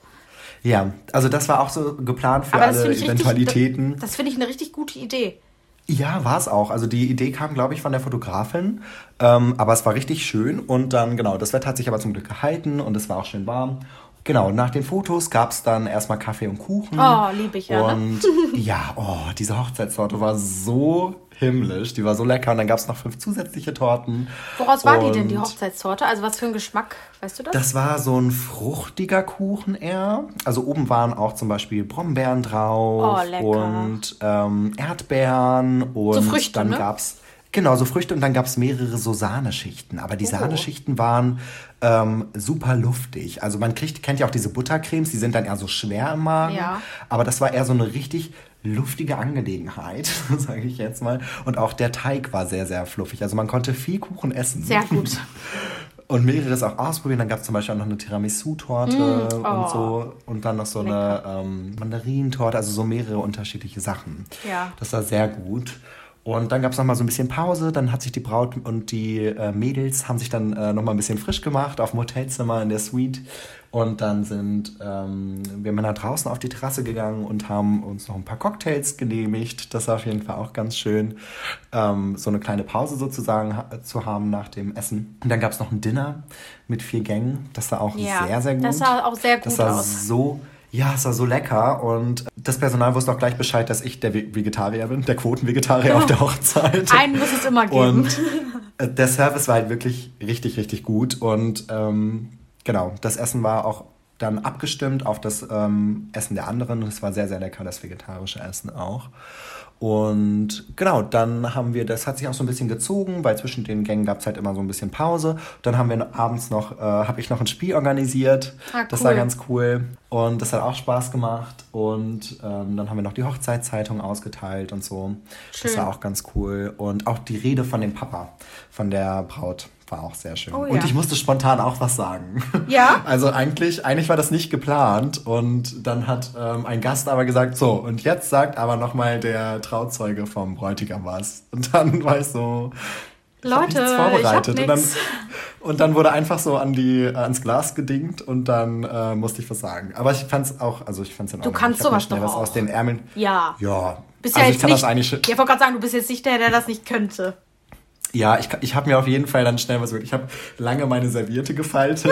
Ja, also das war auch so geplant für das alle Eventualitäten. richtig, das finde ich eine richtig gute Idee. Ja, war es auch. Also die Idee kam, glaube ich, von der Fotografin. Ähm, aber es war richtig schön. Und dann, genau, das Wetter hat sich aber zum Glück gehalten und es war auch schön warm. Genau, nach den Fotos gab es dann erstmal Kaffee und Kuchen. Oh, lieb ich ja, ne? Und ja, oh, diese Hochzeitstorte war so himmlisch. Die war so lecker. Und dann gab es noch fünf zusätzliche Torten. Woraus war die denn, die Hochzeitstorte? Also was für ein Geschmack, weißt du das? Das war so ein fruchtiger Kuchen eher. Also oben waren auch zum Beispiel Brombeeren drauf Oh, lecker. und ähm, Erdbeeren und So Früchte, dann ne? gab's Genau, so Früchte und dann gab es mehrere so Sahneschichten. Aber die Oh. Sahneschichten waren ähm, super luftig. Also man kriegt, kennt ja auch diese Buttercremes, die sind dann eher so schwer im Magen. Ja. Aber das war eher so eine richtig luftige Angelegenheit, sage ich jetzt mal. Und auch der Teig war sehr, sehr fluffig. Also man konnte viel Kuchen essen. Sehr gut. Und mehreres auch ausprobieren. Dann gab es zum Beispiel auch noch eine Tiramisu-Torte oh. und so. Und dann noch so eine ähm, Mandarinentorte, also so mehrere unterschiedliche Sachen. Ja. Das war sehr gut. Und dann gab es noch mal so ein bisschen Pause. Dann hat sich die Braut und die äh, Mädels haben sich dann äh, noch mal ein bisschen frisch gemacht auf dem Hotelzimmer in der Suite. Und dann sind ähm, wir Männer draußen auf die Terrasse gegangen und haben uns noch ein paar Cocktails genehmigt. Das war auf jeden Fall auch ganz schön, ähm, so eine kleine Pause sozusagen ha zu haben nach dem Essen. Und dann gab es noch ein Dinner mit vier Gängen. Das war auch Ja, sehr, sehr gut. das sah auch sehr Das gut sah aus. so, ja, es war so lecker. Und das Personal wusste auch gleich Bescheid, dass ich der Ve- Vegetarier bin, der Quotenvegetarier auf der Hochzeit. Einen muss es immer geben. Und äh, der Service war halt wirklich richtig, richtig gut. Und ähm, genau, das Essen war auch dann abgestimmt auf das ähm, Essen der anderen. Es war sehr, sehr lecker, das vegetarische Essen auch. Und genau, dann haben wir, das hat sich auch so ein bisschen gezogen, weil zwischen den Gängen gab es halt immer so ein bisschen Pause. Dann haben wir abends noch, äh, habe ich noch ein Spiel organisiert. Ah, Das cool. war ganz cool. Und das hat auch Spaß gemacht. Und ähm, dann haben wir noch die Hochzeitszeitung ausgeteilt und so. Das Schön. war auch ganz cool. Und auch die Rede von dem Papa, von der Braut, war auch sehr schön. Oh ja. Und ich musste spontan auch was sagen. Ja? Also eigentlich, eigentlich war das nicht geplant. Und dann hat ähm, ein Gast aber gesagt, so, und jetzt sagt aber nochmal der Trauzeuge vom Bräutigam was. Und dann war ich so, ich hab Leute, nichts ich hab vorbereitet. und, dann, nix. und dann wurde einfach so an die, äh, ans Glas gedingt und dann äh, musste ich was sagen. Aber ich fand's auch, also ich fand's in Ordnung. kannst ich hab mir sowas doch was auch. aus den Ärmeln. Ja. Ja. Bist also ja ich jetzt kann nicht, das eigentlich. ich wollte gerade sagen, du bist jetzt nicht der, der das nicht könnte. Ja, ich, ich habe mir auf jeden Fall dann schnell was. Ich habe lange meine Serviette gefaltet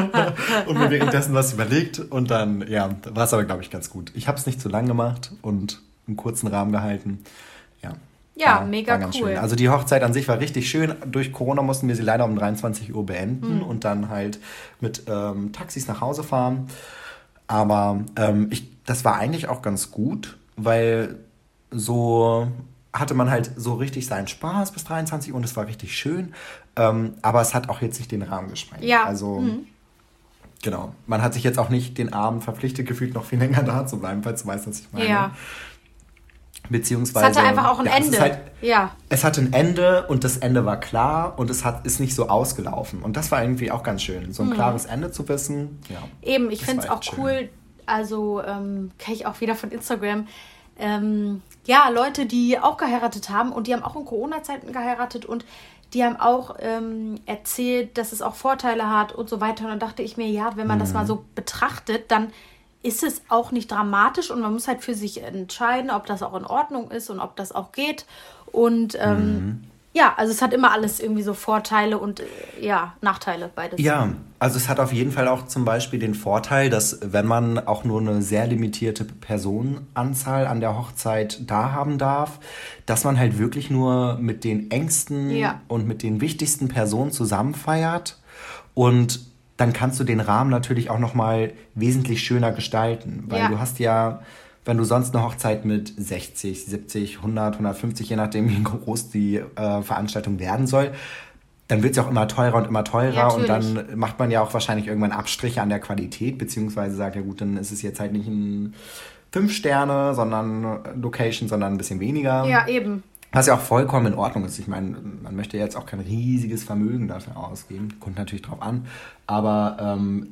und mir währenddessen was überlegt und dann, ja, war es aber, glaube ich, ganz gut. Ich habe es nicht zu lang gemacht und einen kurzen Rahmen gehalten. Ja. Ja, war- mega war cool. Schön. Also die Hochzeit an sich war richtig schön. Durch Corona mussten wir sie leider um 23 Uhr beenden und dann halt mit ähm, Taxis nach Hause fahren. Aber ähm, ich, das war eigentlich auch ganz gut, weil so hatte man halt so richtig seinen Spaß bis 23 Uhr und es war richtig schön. Ähm, aber es hat auch jetzt nicht den Rahmen gesprengt. Ja. Also, genau. Man hat sich jetzt auch nicht den Abend verpflichtet gefühlt, noch viel länger da zu bleiben, falls du weißt, was ich meine. Ja. Es Beziehungsweise. hatte einfach auch ein ja, es Ende. ist halt, ja. es hatte ein Ende und das Ende war klar und es hat, ist nicht so ausgelaufen. Und das war irgendwie auch ganz schön. Mhm. So ein klares Ende zu wissen. Ja. Eben, ich finde es auch echt cool, also ähm, kenne ich auch wieder von Instagram. Ähm, ja, Leute, die auch geheiratet haben und die haben auch in Corona-Zeiten geheiratet und die haben auch ähm, erzählt, dass es auch Vorteile hat und so weiter. Und dann dachte ich mir, ja, wenn man das mal so betrachtet, dann ist es auch nicht dramatisch und man muss halt für sich entscheiden, ob das auch in Ordnung ist und ob das auch geht. Und ähm, ja, also es hat immer alles irgendwie so Vorteile und äh, ja, Nachteile, beides. Ja, also es hat auf jeden Fall auch zum Beispiel den Vorteil, dass wenn man auch nur eine sehr limitierte Personenanzahl an der Hochzeit da haben darf, dass man halt wirklich nur mit den engsten Ja. und mit den wichtigsten Personen zusammen feiert und dann kannst du den Rahmen natürlich auch noch mal wesentlich schöner gestalten, weil Ja. du hast ja wenn du sonst eine Hochzeit mit 60, 70, 100, 150, je nachdem, wie groß die äh, Veranstaltung werden soll, dann wird es ja auch immer teurer und immer teurer Ja, und dann macht man ja auch wahrscheinlich irgendwann Abstriche an der Qualität, beziehungsweise sagt, ja gut, dann ist es jetzt halt nicht ein 5 Sterne, sondern Location, sondern ein bisschen weniger. Ja, eben. Was ja auch vollkommen in Ordnung ist. Ich meine, man möchte jetzt auch kein riesiges Vermögen dafür ausgeben. Kommt natürlich drauf an. Aber ähm,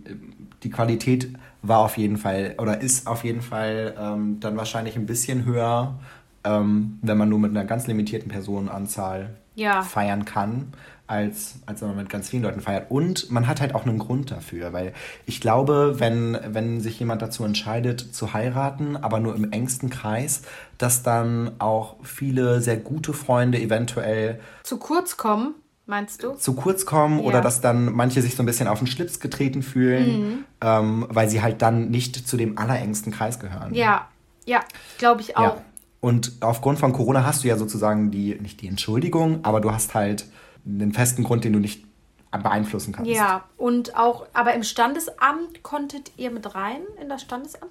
die Qualität war auf jeden Fall oder ist auf jeden Fall ähm, dann wahrscheinlich ein bisschen höher, ähm, wenn man nur mit einer ganz limitierten Personenanzahl Ja. feiern kann, als, als wenn man mit ganz vielen Leuten feiert. Und man hat halt auch einen Grund dafür, weil ich glaube, wenn, wenn sich jemand dazu entscheidet zu heiraten, aber nur im engsten Kreis, dass dann auch viele sehr gute Freunde eventuell Zu kurz kommen, meinst du? zu kurz kommen Ja. oder dass dann manche sich so ein bisschen auf den Schlips getreten fühlen, ähm, weil sie halt dann nicht zu dem allerengsten Kreis gehören. Ja, ja, glaube ich auch. Ja. Und aufgrund von Corona hast du ja sozusagen die, nicht die Entschuldigung, aber du hast halt einen festen Grund, den du nicht beeinflussen kannst. Ja, und auch, aber im Standesamt konntet ihr mit rein in das Standesamt?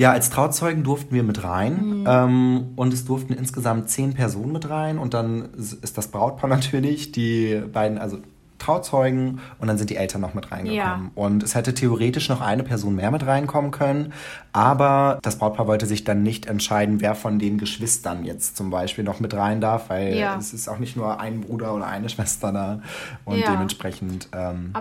Ja, als Trauzeugen durften wir mit rein mhm. ähm, und es durften insgesamt zehn Personen mit rein und dann ist das Brautpaar natürlich, die beiden, also Trauzeugen und dann sind die Eltern noch mit reingekommen. Ja. Und es hätte theoretisch noch eine Person mehr mit reinkommen können, aber das Brautpaar wollte sich dann nicht entscheiden, wer von den Geschwistern jetzt zum Beispiel noch mit rein darf, weil ja. es ist auch nicht nur ein Bruder oder eine Schwester da und ja. dementsprechend ähm,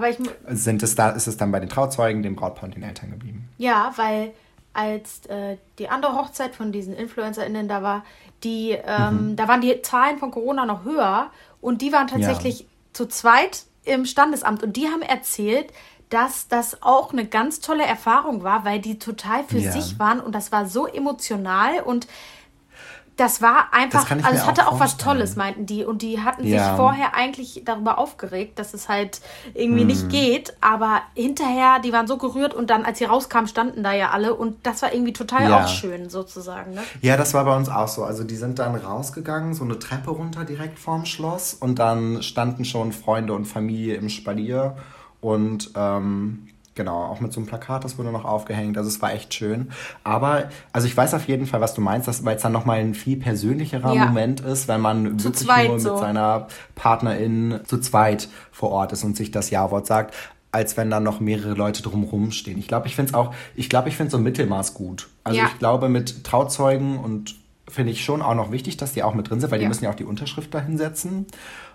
sind es da, ist es dann bei den Trauzeugen, dem Brautpaar und den Eltern geblieben. Ja, weil als äh, die andere Hochzeit von diesen InfluencerInnen da war, die, ähm, mhm. da waren die Zahlen von Corona noch höher und die waren tatsächlich zu zweit im Standesamt und die haben erzählt, dass das auch eine ganz tolle Erfahrung war, weil die total für ja. sich waren und das war so emotional und das war einfach, das also es hatte auch, auch was Tolles, meinten die. Und die hatten ja. sich vorher eigentlich darüber aufgeregt, dass es halt irgendwie hm. nicht geht. Aber hinterher, die waren so gerührt und dann, als sie rauskamen, standen da ja alle. Und das war irgendwie total ja. auch schön, sozusagen. Ne? Ja, das war bei uns auch so. Also die sind dann rausgegangen, so eine Treppe runter direkt vorm Schloss. Und dann standen schon Freunde und Familie im Spalier. Und ähm, Genau, auch mit so einem Plakat, das wurde noch aufgehängt. Also es war echt schön. Aber, also ich weiß auf jeden Fall, was du meinst, weil es dann nochmal ein viel persönlicherer ja. Moment ist, wenn man zu wirklich nur mit so. seiner Partnerin zu zweit vor Ort ist und sich das Ja-Wort sagt als wenn dann noch mehrere Leute drumherum stehen. Ich glaube, ich finde es auch, ich glaube, ich finde so ein Mittelmaß gut. Also ja. ich glaube, mit Trauzeugen und finde ich schon auch noch wichtig, dass die auch mit drin sind, weil ja. die müssen ja auch die Unterschrift da hinsetzen.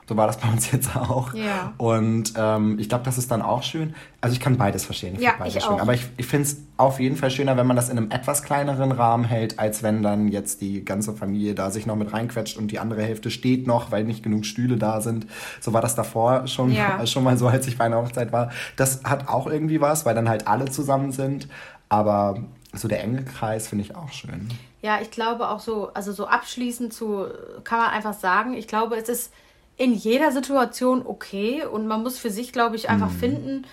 So war das bei uns jetzt auch. Ja. Und ähm, ich glaube, das ist dann auch schön. Also ich kann beides verstehen. Ich ja, beides ich schön. Auch. Aber ich, ich finde es auf jeden Fall schöner, wenn man das in einem etwas kleineren Rahmen hält, als wenn dann jetzt die ganze Familie da sich noch mit reinquetscht und die andere Hälfte steht noch, weil nicht genug Stühle da sind. So war das davor schon, ja. schon mal so, als ich bei einer Hochzeit war. Das hat auch irgendwie was, weil dann halt alle zusammen sind. Aber so der enge Kreis finde ich auch schön. Ja, ich glaube auch so, also so abschließend zu, kann man einfach sagen, ich glaube, es ist in jeder Situation okay und man muss für sich, glaube ich, einfach mhm. finden,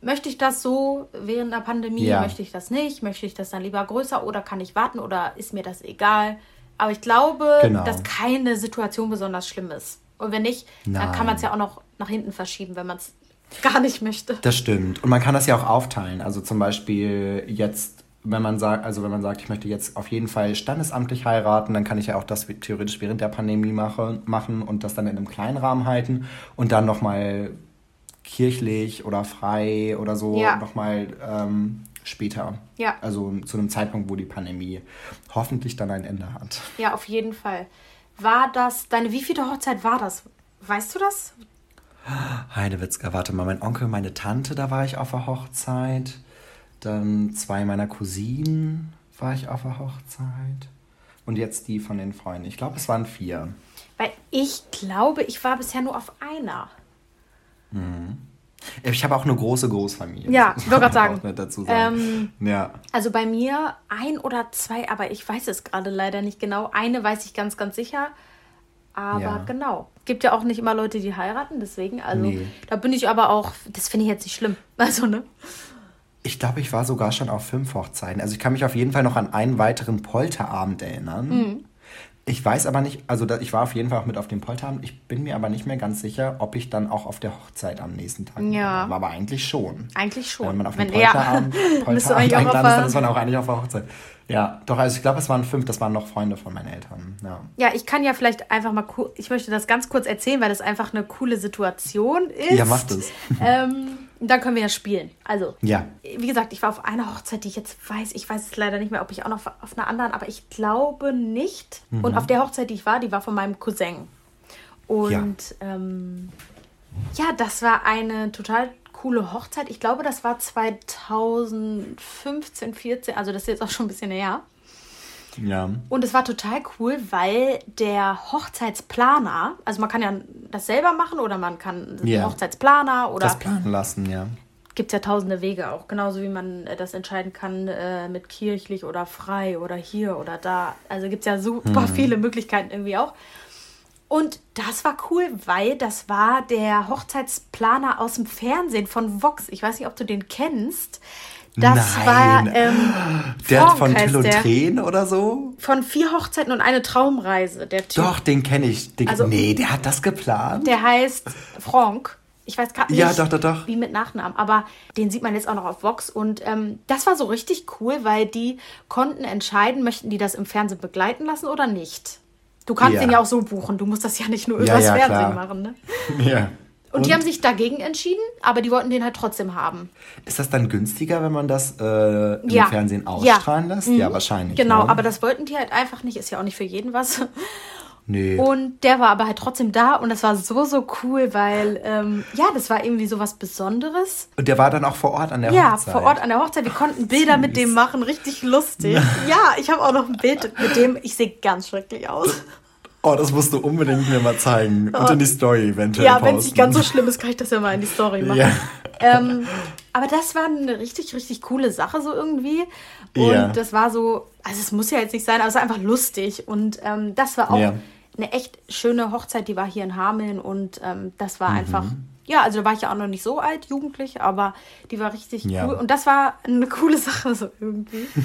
möchte ich das so während der Pandemie, ja. möchte ich das nicht, möchte ich das dann lieber größer oder kann ich warten oder ist mir das egal? Aber ich glaube, genau. dass keine Situation besonders schlimm ist. Und wenn nicht, Nein. dann kann man es ja auch noch nach hinten verschieben, wenn man es gar nicht möchte. Das stimmt. Und man kann das ja auch aufteilen. Also zum Beispiel jetzt wenn man sagt, also wenn man sagt, ich möchte jetzt auf jeden Fall standesamtlich heiraten, dann kann ich ja auch das theoretisch während der Pandemie mache, machen und das dann in einem kleinen Rahmen halten und dann nochmal kirchlich oder frei oder so ja. nochmal ähm, später. Ja. Also zu einem Zeitpunkt, wo die Pandemie hoffentlich dann ein Ende hat. Ja, auf jeden Fall. War das, deine wievielte Hochzeit war das? Weißt du das? Heidewitzka, warte mal, mein Onkel, meine Tante, da war ich auf der Hochzeit. Dann zwei meiner Cousinen war ich auf der Hochzeit. Und jetzt die von den Freunden. Ich glaube, es waren vier. Weil ich glaube, ich war bisher nur auf einer. Mhm. Ich habe auch eine große Großfamilie. Ja, ich wollte gerade sagen. Dazu sagen. Ähm, ja. Also bei mir ein oder zwei, aber ich weiß es gerade leider nicht genau. Eine weiß ich ganz, ganz sicher. Aber ja. genau. Gibt ja auch nicht immer Leute, die heiraten, deswegen. Also nee. da bin ich aber auch, das finde ich jetzt nicht schlimm. Also, ne? Ich glaube, ich war sogar schon auf fünf Hochzeiten. Also ich kann mich auf jeden Fall noch an einen weiteren Polterabend erinnern. Mhm. Ich weiß aber nicht, also ich war auf jeden Fall auch mit auf dem Polterabend. Ich bin mir aber nicht mehr ganz sicher, ob ich dann auch auf der Hochzeit am nächsten Tag ja. war. Aber eigentlich schon. Eigentlich schon. Wenn man auf dem Polterabend, ja. Polterabend eingeladen ist, dann ist man auch eigentlich auf der Hochzeit. Ja, doch, also ich glaube, es waren fünf, das waren noch Freunde von meinen Eltern. Ja. ja, ich kann ja vielleicht einfach mal, ich möchte das ganz kurz erzählen, weil das einfach eine coole Situation ist. Ja, macht es. ähm, dann können wir ja spielen. Also, ja. wie gesagt, ich war auf einer Hochzeit, die ich jetzt weiß, ich weiß es leider nicht mehr, ob ich auch noch auf einer anderen, aber ich glaube nicht. Mhm. Und auf der Hochzeit, die ich war, die war von meinem Cousin. Und ja, ähm, ja das war eine total coole Hochzeit. Ich glaube, das war 2015, 14, also das ist jetzt auch schon ein bisschen näher. Ja. Und es war total cool, weil der Hochzeitsplaner, also man kann ja das selber machen oder man kann yeah. Hochzeitsplaner oder. Das planen lassen, ja. Gibt es ja tausende Wege auch. Genauso wie man äh, das entscheiden kann äh, mit kirchlich oder frei oder hier oder da. Also gibt es ja super hm. viele Möglichkeiten irgendwie auch. Und das war cool, weil das war der Hochzeitsplaner aus dem Fernsehen von Vox. Ich weiß nicht, ob du den kennst. Das Nein. war ähm, Der Franck von Till und. Tränen oder so? Von vier Hochzeiten und eine Traumreise, der Typ. Doch, den kenne ich. Den, Also- nee, der hat das geplant. Der heißt Franck. Ich weiß gerade nicht, Ja, doch, doch, doch. wie mit Nachnamen, aber den sieht man jetzt auch noch auf Vox. Und ähm, das war so richtig cool, weil die konnten entscheiden, möchten die das im Fernsehen begleiten lassen oder nicht. Du kannst Ja. den ja auch so buchen. Du musst das ja nicht nur Ja, übers ja, Fernsehen klar. machen. Ne? ja. Und, die haben sich dagegen entschieden, aber die wollten den halt trotzdem haben. Ist das dann günstiger, wenn man das äh, im Ja. Fernsehen Ja. ausstrahlen lässt? Ja, wahrscheinlich. Genau, ne? aber das wollten die halt einfach nicht. Ist ja auch nicht für jeden was. Nee. Und der war aber halt trotzdem da und das war so, so cool, weil, ähm, ja, das war irgendwie so was Besonderes. Und der war dann auch vor Ort an der Ja, Hochzeit. vor Ort an der Hochzeit. Wir konnten Bilder mit dem machen, richtig lustig. Ja, ich habe auch noch ein Bild mit dem. Ich sehe ganz schrecklich aus. Oh, das musst du unbedingt mir mal zeigen. Und in die Story eventuell Ja, wenn es nicht ganz so schlimm ist, kann ich das ja mal in die Story machen. Ja. Ähm, aber das war eine richtig, richtig coole Sache so irgendwie. Und Ja. das war so, also es muss ja jetzt nicht sein, aber es war einfach lustig. Und ähm, das war auch Ja. Eine echt schöne Hochzeit, die war hier in Hameln und ähm, das Mhm. war einfach, ja, also da war ich ja auch noch nicht so alt, jugendlich, aber die war richtig Ja. cool. Und das war eine coole Sache so irgendwie.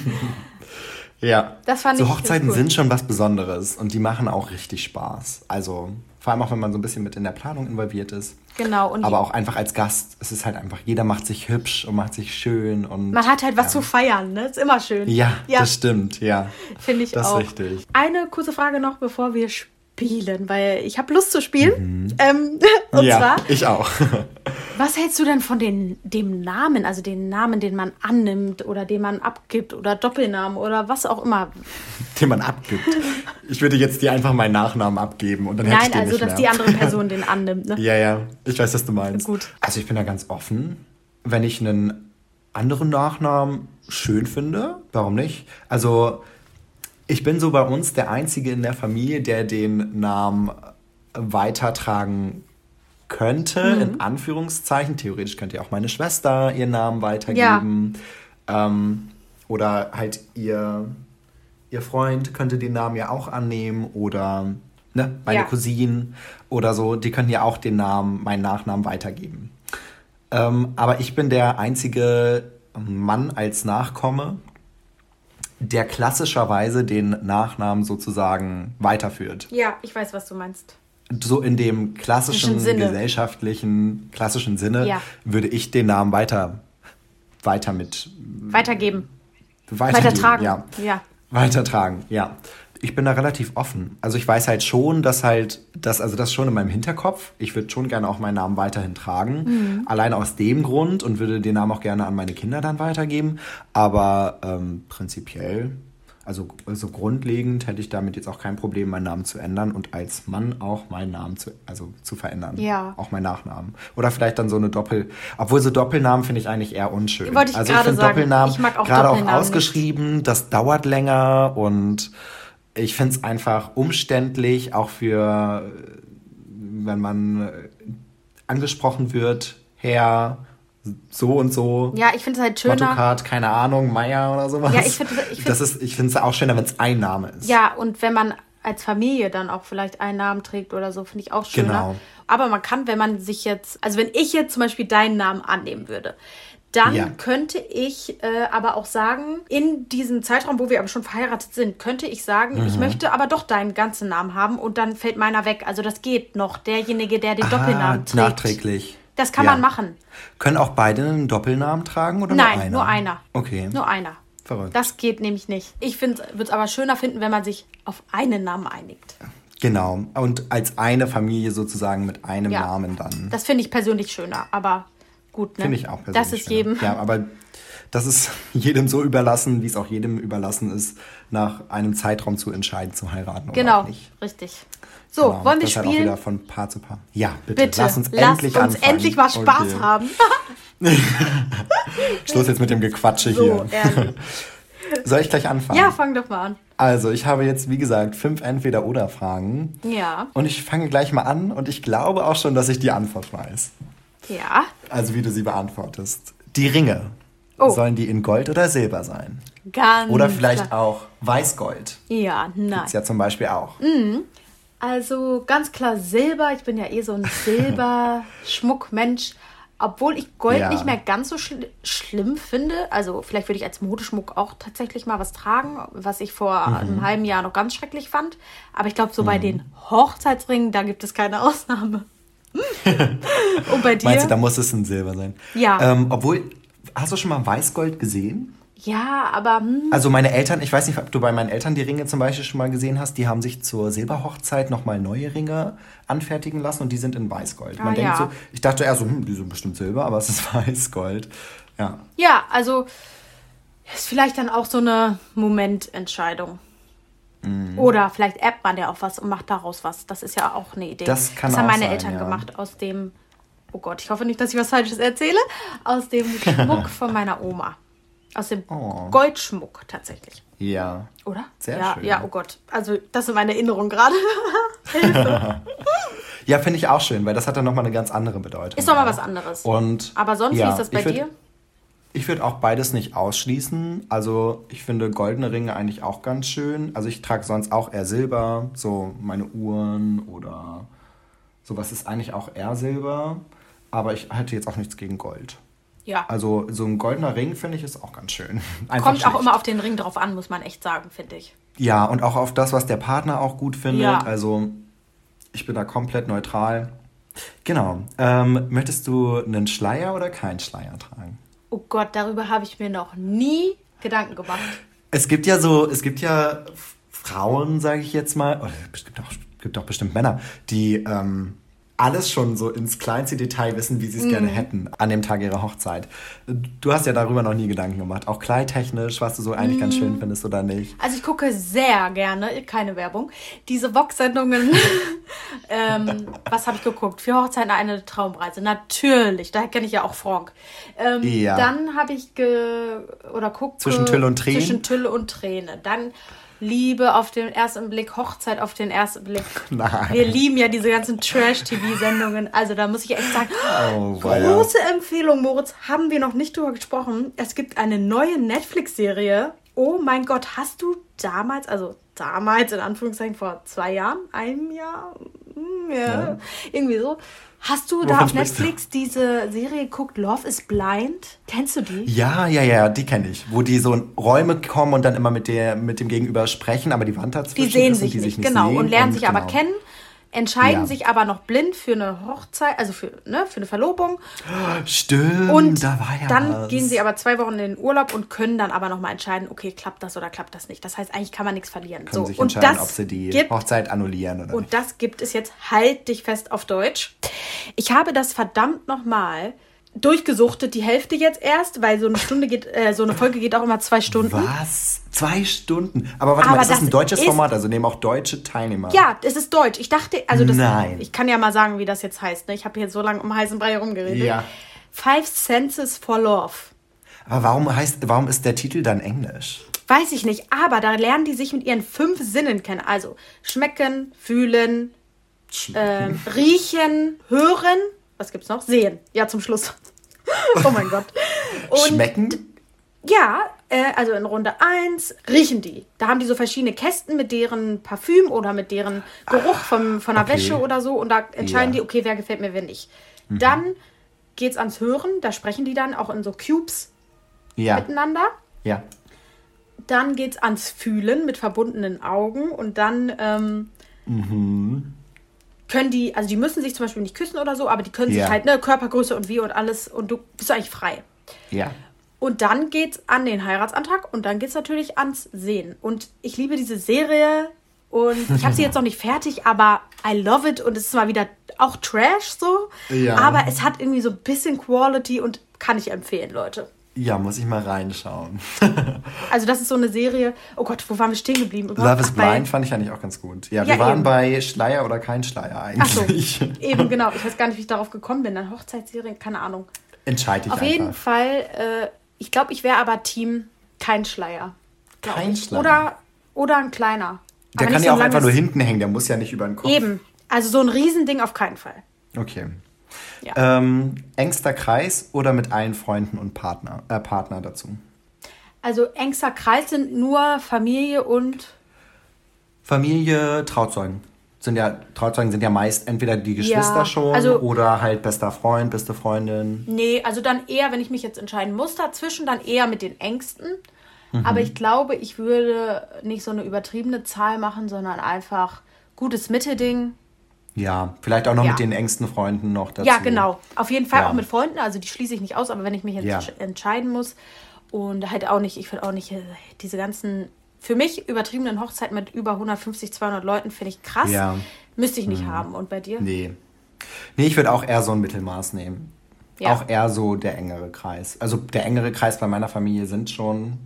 Ja. Das fand so ich Hochzeiten cool. sind schon was Besonderes und die machen auch richtig Spaß. Also vor allem auch, wenn man so ein bisschen mit in der Planung involviert ist. Genau. Und Aber auch einfach als Gast. Es ist halt einfach, jeder macht sich hübsch und macht sich schön und. man hat halt was zu feiern, ne? Ist immer schön. ja, ja das stimmt, ja. finde ich das auch. ist richtig. Eine kurze Frage noch, bevor wir spielen, weil ich habe Lust zu spielen. Ähm, und Mhm. ja, zwar, ich auch. was hältst du denn von den, dem Namen, also den Namen, den man annimmt oder den man abgibt oder Doppelnamen oder was auch immer? den man abgibt. Ich würde jetzt dir einfach meinen Nachnamen abgeben und dann hätte ich Nein, den also nicht dass mehr. die andere Person den annimmt. Ne? Ja, ja, ich weiß, was du meinst. Gut. Also ich bin da ganz offen. Wenn ich einen anderen Nachnamen schön finde, warum nicht? Also ich bin so bei uns der Einzige in der Familie, der den Namen weitertragen könnte, in Anführungszeichen. Theoretisch könnte ja auch meine Schwester ihren Namen weitergeben. Ähm, oder halt ihr, ihr Freund könnte den Namen ja auch annehmen. Oder ne, meine Ja. Cousinen oder so, die könnten ja auch den Namen, meinen Nachnamen weitergeben. Ähm, aber ich bin der einzige Mann als Nachkomme, der klassischerweise den Nachnamen sozusagen weiterführt. Ja, ich weiß, was du meinst. So in dem klassischen, gesellschaftlichen, klassischen Sinne Ja. würde ich den Namen weiter, weiter mit Weitergeben. weitergeben, Weitertragen. Ja. ja. Weitertragen, ja. Ich bin da relativ offen. Also ich weiß halt schon, dass halt, das, also das schon in meinem Hinterkopf. Ich würde schon gerne auch meinen Namen weiterhin tragen. Mhm. Allein aus dem Grund und würde den Namen auch gerne an meine Kinder dann weitergeben. Aber ähm, prinzipiell, also, also grundlegend hätte ich damit jetzt auch kein Problem, meinen Namen zu ändern und als Mann auch meinen Namen zu, also zu verändern. Ja. Auch meinen Nachnamen. Oder vielleicht dann so eine Doppel, obwohl so Doppelnamen finde ich eigentlich eher unschön. Wollte ich also gerade finde. Doppelnamen, Ich gerade auch Doppelnamen nicht. ausgeschrieben, das dauert länger und ich finde es einfach umständlich, auch für, wenn man angesprochen wird, Herr, so und so. Ja, ich finde es halt schöner. Autocard, keine Ahnung, Meier oder sowas. Ja, ich find- ich find- das ist, ich finde es auch schöner, wenn es ein Name ist. Ja, und wenn man als Familie dann auch vielleicht einen Namen trägt oder so, finde ich auch schöner. Genau. Aber man kann, wenn man sich jetzt, also wenn ich jetzt zum Beispiel deinen Namen annehmen würde, dann Ja. könnte ich äh, aber auch sagen, in diesem Zeitraum, wo wir aber schon verheiratet sind, könnte ich sagen, Mhm. ich möchte aber doch deinen ganzen Namen haben und dann fällt meiner weg. Also das geht noch. Derjenige, der den Doppelnamen ah, trägt. nachträglich. Das kann Ja. man machen. Können auch beide einen Doppelnamen tragen oder Nein, nur einer? nur einer. Okay. Nur einer. Verrückt. Das geht nämlich nicht. Ich würde es aber schöner finden, wenn man sich auf einen Namen einigt. Genau. Und als eine Familie sozusagen mit einem Ja. Namen dann. Das finde ich persönlich schöner, aber gut, ne? Finde ich auch persönlich. Das ist jedem. Ja, aber das ist jedem so überlassen, wie es auch jedem überlassen ist, nach einem Zeitraum zu entscheiden, zu heiraten oder Genau, auch nicht. richtig. So, Genau, wollen wir ist halt auch spielen? wieder von Paar zu Paar. Ja, bitte. Bitte, Lass uns lasst endlich uns anfangen. endlich mal Spaß Okay. haben. Schluss jetzt mit dem Gequatsche so, hier. ehrlich. Soll ich gleich anfangen? Ja, fang doch mal an. Also, ich habe jetzt, wie gesagt, fünf Entweder-Oder-Fragen. Ja, Und ich fange gleich mal an und ich glaube auch schon, dass ich die Antwort weiß. Ja. Also, wie du sie beantwortest. Die Ringe. Oh. Sollen die in Gold oder Silber sein? Ganz Oder vielleicht klar. auch Weißgold. Ja, nein. Ist ja zum Beispiel auch. Also ganz klar Silber. Ich bin ja eh so ein Silber-Schmuckmensch. Obwohl ich Gold Ja. nicht mehr ganz so schl schlimm finde. Also vielleicht würde ich als Modeschmuck auch tatsächlich mal was tragen, was ich vor Mhm. einem halben Jahr noch ganz schrecklich fand. Aber ich glaube, so bei den Hochzeitsringen, da gibt es keine Ausnahme. Und bei dir? Meinst du, da muss es ein Silber sein? Ja. Ähm, obwohl, hast du schon mal Weißgold gesehen? ja, aber hm, Also meine Eltern, ich weiß nicht, ob du bei meinen Eltern die Ringe zum Beispiel schon mal gesehen hast, die haben sich zur Silberhochzeit nochmal neue Ringe anfertigen lassen und die sind in Weißgold. Man Ah, denkt ja. so, ich dachte eher so, hm, die sind bestimmt Silber, aber es ist Weißgold. Ja. ja, also ist vielleicht dann auch so eine Momententscheidung. Mhm. Oder vielleicht appt man ja auch was und macht daraus was. Das ist ja auch eine Idee. Das kann das haben meine sein, Eltern ja. gemacht aus dem, oh Gott, ich hoffe nicht, dass ich was Falsches erzähle, aus dem Schmuck von meiner Oma. Aus dem Oh. Goldschmuck tatsächlich. Ja. Oder? Sehr ja, schön. Ja, oh Gott. Also, das sind meine Erinnerungen gerade. Ja, finde ich auch schön, weil das hat dann nochmal eine ganz andere Bedeutung. Ist doch mal Ja. was anderes. Und, Aber sonst, wie ja, ist das bei dir? Ich würde auch beides nicht ausschließen. Also ich finde goldene Ringe eigentlich auch ganz schön. Also ich trage sonst auch eher Silber, so meine Uhren oder sowas ist eigentlich auch eher Silber. Aber ich hätte jetzt auch nichts gegen Gold. Ja. Also so ein goldener Ring finde ich ist auch ganz schön. Einfach Kommt auch schlicht. immer auf den Ring drauf an, muss man echt sagen, finde ich. Ja, und auch auf das, was der Partner auch gut findet. Ja. Also ich bin da komplett neutral. Genau. Ähm, möchtest du einen Schleier oder keinen Schleier tragen? Oh Gott, darüber habe ich mir noch nie Gedanken gemacht. Es gibt ja so, es gibt ja Frauen, sage ich jetzt mal, oder es gibt auch, gibt auch bestimmt Männer, die ähm, alles schon so ins kleinste Detail wissen, wie sie es Mhm. gerne hätten an dem Tag ihrer Hochzeit. Du hast ja darüber noch nie Gedanken gemacht, auch kleidtechnisch, was du so eigentlich ganz Mhm. schön findest oder nicht. Also ich gucke sehr gerne, keine Werbung, diese Vox-Sendungen. ähm, was habe ich geguckt? Für Hochzeiten eine Traumreise. Natürlich, da kenne ich ja auch Frank. Ähm, Ja. Dann habe ich ge oder gucke Zwischen Tülle und Tränen? Zwischen Tülle und Träne. Dann Liebe auf den ersten Blick, Hochzeit auf den ersten Blick. Nein. Wir lieben ja diese ganzen Trash-TV-Sendungen. Also da muss ich echt sagen, Oh, große Empfehlung, Moritz, haben wir noch nicht drüber gesprochen. Es gibt eine neue Netflix-Serie. Oh mein Gott, hast du damals, also damals in Anführungszeichen vor zwei Jahren, einem Jahr, Hm, ja, Ja. irgendwie so, hast du da Wovon auf sprichst du? Netflix diese Serie geguckt, Love is Blind? Kennst du die? Ja, ja, ja, die kenne ich. Wo die so in Räume kommen und dann immer mit, der, mit dem Gegenüber sprechen, aber die Wand dazwischen Die sehen und sich die nicht, sich nicht genau, sehen und lernen sich aber genau. kennen, entscheiden Ja. sich aber noch blind für eine Hochzeit, also für, ne, für eine Verlobung. Stimmt, Und da war ja dann was. gehen sie aber zwei Wochen in den Urlaub und können dann aber nochmal entscheiden, okay, klappt das oder klappt das nicht. Das heißt, eigentlich kann man nichts verlieren. können so, sich und entscheiden, ob sie die gibt, Hochzeit annullieren oder Und nicht. das gibt es jetzt, halt dich fest auf Deutsch. Ich habe das verdammt nochmal durchgesuchtet, die Hälfte jetzt erst, weil so eine Stunde geht, äh, so eine Folge geht auch immer zwei Stunden. Was? Zwei Stunden? Aber warte Aber mal, ist das das ein deutsches ist- Format? Also nehmen auch deutsche Teilnehmer? Ja, es ist Deutsch. Ich dachte, also das, Nein. ich kann ja mal sagen, wie das jetzt heißt. Ne? Ich habe hier so lange um heißen Brei herumgeredet. Ja. Five Senses for Love. Aber warum heißt, warum ist der Titel dann Englisch? Weiß ich nicht, aber da lernen die sich mit ihren fünf Sinnen kennen. Also schmecken, fühlen, ähm, riechen, hören. Was gibt's noch? Sehen. Ja, zum Schluss. oh mein Gott. Und Schmecken? ja, äh, also in Runde 1 riechen die. Da haben die so verschiedene Kästen mit deren Parfüm oder mit deren Geruch vom, von der okay. Wäsche oder so. Und da entscheiden Ja. die, okay, wer gefällt mir, wer nicht. Dann geht's ans Hören. Da sprechen die dann auch in so Cubes Ja. miteinander. Ja. Dann geht's ans Fühlen mit verbundenen Augen und dann ähm, können die, also die müssen sich zum Beispiel nicht küssen oder so, aber die können Ja. sich halt, ne, Körpergröße und wie und alles und du bist eigentlich frei. Ja. Und dann geht's an den Heiratsantrag und dann geht's natürlich ans Sehen. Und ich liebe diese Serie und ich habe sie jetzt noch nicht fertig, aber I love it und es ist mal wieder auch Trash so. Ja. Aber es hat irgendwie so ein bisschen Quality und kann ich empfehlen, Leute. Ja, muss ich mal reinschauen. Also das ist so eine Serie. Oh Gott, wo waren wir stehen geblieben? Love is Ach, Blind fand ich eigentlich auch ganz gut. Ja, Ja, wir waren eben. bei Schleier oder kein Schleier Ach so, eigentlich. eben genau. Ich weiß gar nicht, wie ich darauf gekommen bin. Dann Hochzeitsserien, keine Ahnung. Entscheide dich Auf einfach. jeden Fall, äh, ich glaube, ich wäre aber Team kein Schleier. Kein ich. Schleier. Oder, oder ein kleiner. Der Aber kann ja so auch ein einfach nur hinten hängen, der muss ja nicht über den Kopf. Eben. Also so ein Riesending auf keinen Fall. Okay. Ja. Ähm, engster Kreis oder mit allen Freunden und Partner, äh, Partner dazu? Also engster Kreis sind nur Familie und Familie, Trauzeugen. sind ja, Trauzeugen sind ja meist entweder die Geschwister Ja, schon also- oder halt bester Freund, beste Freundin. Nee, also dann eher, wenn ich mich jetzt entscheiden muss dazwischen, dann eher mit den Ängsten. Mhm. Aber ich glaube, ich würde nicht so eine übertriebene Zahl machen, sondern einfach gutes Mittelding. Ja, vielleicht auch noch Ja. mit den engsten Freunden noch dazu. Ja, genau. Auf jeden Fall Ja. auch mit Freunden, also die schließe ich nicht aus, aber wenn ich mich jetzt Ja. entsch- entscheiden muss und halt auch nicht, ich finde auch nicht äh, diese ganzen für mich übertriebenen Hochzeiten mit über 150, 200 Leuten finde ich krass. Ja. Müsste ich nicht haben. Und bei dir? Nee. Nee, ich würde auch eher so ein Mittelmaß nehmen. Ja. Auch eher so der engere Kreis. Also der engere Kreis bei meiner Familie sind schon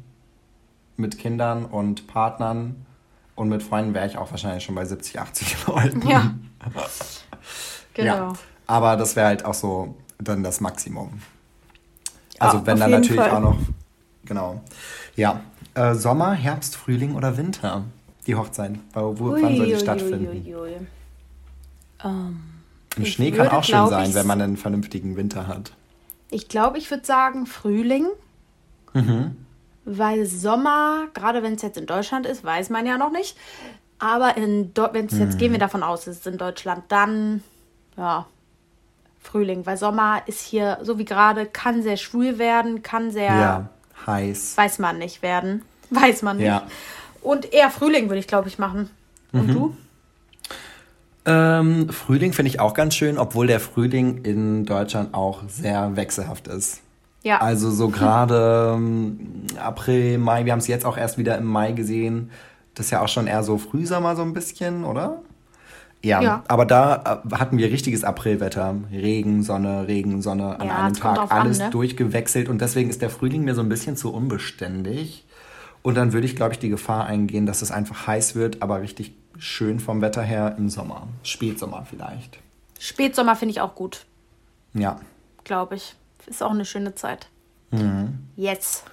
mit Kindern und Partnern. Und mit Freunden wäre ich auch wahrscheinlich schon bei 70, 80 Leuten. Ja. genau. Ja. Aber das wäre halt auch so dann das Maximum. Also Ja, wenn dann natürlich Fall. auch noch. Genau. Ja. Äh, Sommer, Herbst, Frühling oder Winter? Die Hochzeit. Wo, wo, wann soll die Ui, stattfinden? ui, ui, ui. Ähm, Im Schnee kann würde, auch schön sein, wenn man einen vernünftigen Winter hat. ich glaube, ich würde sagen Frühling. Mhm. Weil Sommer, gerade wenn es jetzt in Deutschland ist, weiß man ja noch nicht. Aber in wenn es jetzt, Mhm. gehen wir davon aus, es ist in Deutschland, dann ja, Frühling. Weil Sommer ist hier, so wie gerade, kann sehr schwül werden, kann sehr, Ja, heiß. weiß man nicht werden. Weiß man nicht. Ja. Und eher Frühling würde ich, glaube ich, machen. Und Mhm. du? Ähm, Frühling finde ich auch ganz schön, obwohl der Frühling in Deutschland auch sehr wechselhaft ist. Ja. Also so gerade ähm, April, Mai, wir haben es jetzt auch erst wieder im Mai gesehen. Das ist ja auch schon eher so Frühsommer so ein bisschen, oder? Ja, Ja. aber da äh, hatten wir richtiges Aprilwetter. Regen, Sonne, Regen, Sonne an Ja, einem Tag. drauf an, Alles ne? durchgewechselt und deswegen ist der Frühling mir so ein bisschen zu unbeständig. Und dann würde ich, glaube ich, die Gefahr eingehen, dass es einfach heiß wird, aber richtig schön vom Wetter her im Sommer. Spätsommer vielleicht. Spätsommer finde ich auch gut, Ja, glaube ich. Ist auch eine schöne Zeit. Mhm. Yes.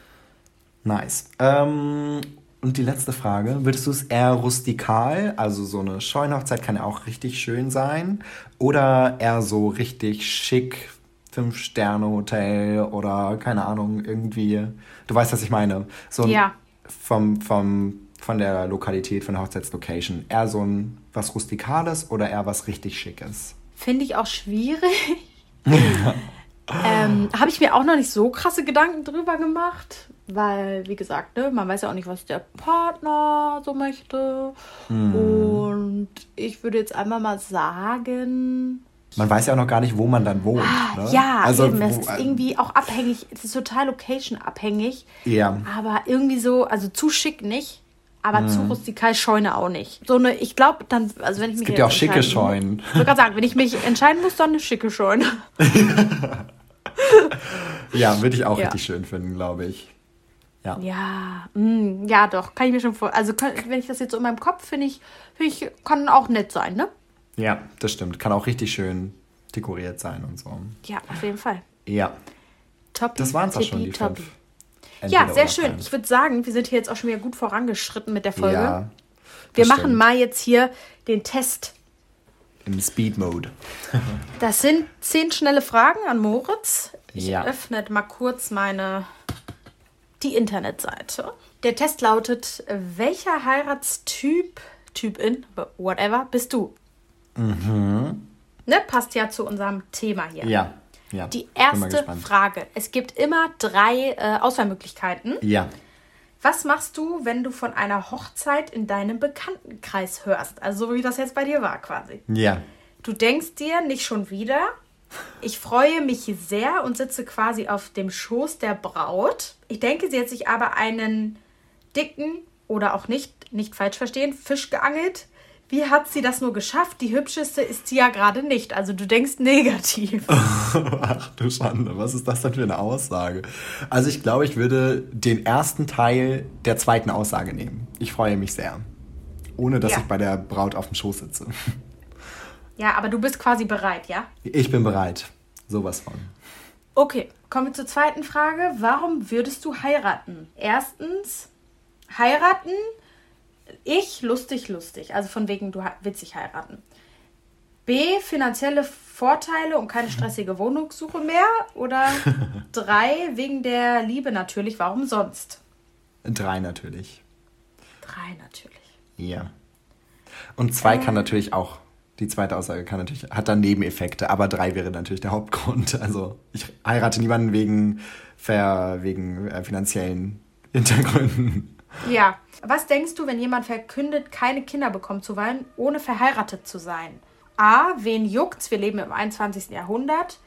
nice. Ähm, und die letzte Frage, würdest du es eher rustikal, also so eine Scheunhochzeit kann ja auch richtig schön sein, oder eher so richtig schick, Fünf-Sterne-Hotel oder keine Ahnung, irgendwie, du weißt, was ich meine. So ein, Ja. vom, vom, von der Lokalität, von der Hochzeitslocation. Eher so ein was Rustikales oder eher was richtig Schickes? Finde ich auch schwierig. ähm, Habe ich mir auch noch nicht so krasse Gedanken drüber gemacht, weil, wie gesagt, ne, man weiß ja auch nicht, was der Partner so möchte. Und ich würde jetzt einmal mal sagen, Man weiß ja auch noch gar nicht, wo man dann wohnt. Ne? Ah, ja, also, eben, es wo- ist irgendwie auch abhängig, es ist total location-abhängig, Ja. aber irgendwie so, also zu schick nicht. Aber zu rustikal Scheune auch nicht. So eine, ich glaube, dann, also wenn ich mich Mhm. gibt ja auch schicke Scheunen. Ich wollte gerade sagen, wenn ich mich entscheiden muss, dann eine schicke Scheune. Ja, würde ich auch Ja. richtig schön finden, glaube ich. Ja. Ja, mm, ja, doch, kann ich mir schon vor. Also, wenn ich das jetzt so in meinem Kopf finde ich, finde ich, kann auch nett sein, ne? Ja, das stimmt. Kann auch richtig schön dekoriert sein und so. Ja, auf jeden Fall. Ja, Top. das waren es auch schon, die fünf. Ja, Entweder sehr oder schön. Ich würde sagen, wir sind hier jetzt auch schon wieder gut vorangeschritten mit der Folge. Ja, wir das machen stimmt. mal jetzt hier den Test. Im Speed-Mode. Das sind zehn schnelle Fragen an Moritz. Ich Ja. öffne mal kurz meine die Internetseite. Der Test lautet: Welcher Heiratstyp, Typin, whatever, bist du? Ne, passt ja zu unserem Thema hier. Mhm. Ja, ja. Die erste. Frage. Es gibt immer drei äh, Auswahlmöglichkeiten. Ja. Was machst du, wenn du von einer Hochzeit in deinem Bekanntenkreis hörst? Also so wie das jetzt bei dir war quasi. Ja. Du denkst dir nicht schon wieder, ich freue mich sehr und sitze quasi auf dem Schoß der Braut. Ich denke, sie hat sich aber einen dicken oder auch nicht, nicht falsch verstehen, Fisch geangelt. Wie hat sie das nur geschafft? Die hübscheste ist sie ja gerade nicht. Also du denkst negativ. Ach du Schande, was ist das denn für eine Aussage? Also ich glaube, ich würde den ersten Teil der zweiten Aussage nehmen. Ich freue mich sehr. Ohne dass Ja. ich bei der Braut auf dem Schoß sitze. Ja, aber du bist quasi bereit, ja? Ich bin bereit. Sowas von. Okay, kommen wir zur zweiten Frage. Warum würdest du heiraten? Erstens, heiraten, ich lustig, lustig. Also von wegen, du dich heiraten. B, finanzielle Vorteile und keine stressige Wohnungssuche mehr. Oder drei, wegen der Liebe natürlich. Warum sonst? Drei natürlich. Drei natürlich. Ja. Und zwei kann natürlich auch, die zweite Aussage kann natürlich, hat dann Nebeneffekte, aber drei wäre natürlich der Hauptgrund. Also ich heirate niemanden wegen, ver, wegen äh, finanziellen Hintergründen. Ja. Was denkst du, wenn jemand verkündet, keine Kinder bekommen zu wollen, ohne verheiratet zu sein? A. Wen juckt's? Wir leben im 21. Jahrhundert.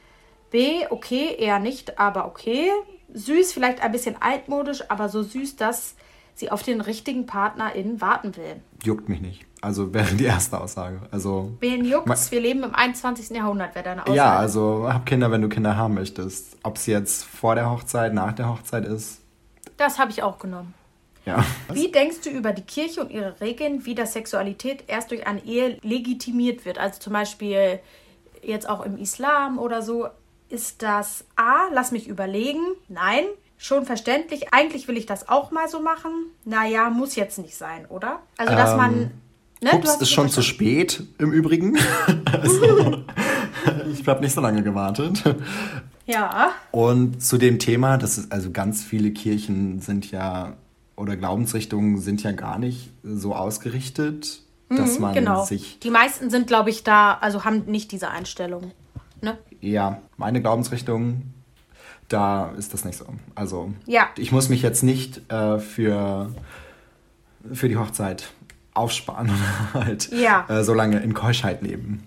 B. Okay, eher nicht, aber okay. Süß, vielleicht ein bisschen altmodisch, aber so süß, dass sie auf den richtigen PartnerInnen warten will. Juckt mich nicht. Also wäre die erste Aussage. Also, Wen juckt's? Wir leben im 21. Jahrhundert, wäre deine Aussage. ja, also hab Kinder, wenn du Kinder haben möchtest. Ob es jetzt vor der Hochzeit, nach der Hochzeit ist. Das habe ich auch genommen. Ja. Wie denkst du über die Kirche und ihre Regeln, wie das Sexualität erst durch eine Ehe legitimiert wird? Also zum Beispiel jetzt auch im Islam oder so. Ist das A, lass mich überlegen? Nein, schon verständlich. Eigentlich will ich das auch mal so machen. Naja, muss jetzt nicht sein, oder? Also, dass man. Ne, Ups, ist schon zu spät im Übrigen. also, ich habe nicht so lange gewartet. Ja. Und zu dem Thema, das ist also ganz viele Kirchen sind ja oder Glaubensrichtungen sind ja gar nicht so ausgerichtet, dass man Genau. sich Die meisten sind, glaube ich, da, also haben nicht diese Einstellung. Ne? ja, meine Glaubensrichtung, da ist das nicht so. Also Ja. ich muss mich jetzt nicht äh, für, für die Hochzeit aufsparen oder halt Ja. äh, so lange in Keuschheit leben.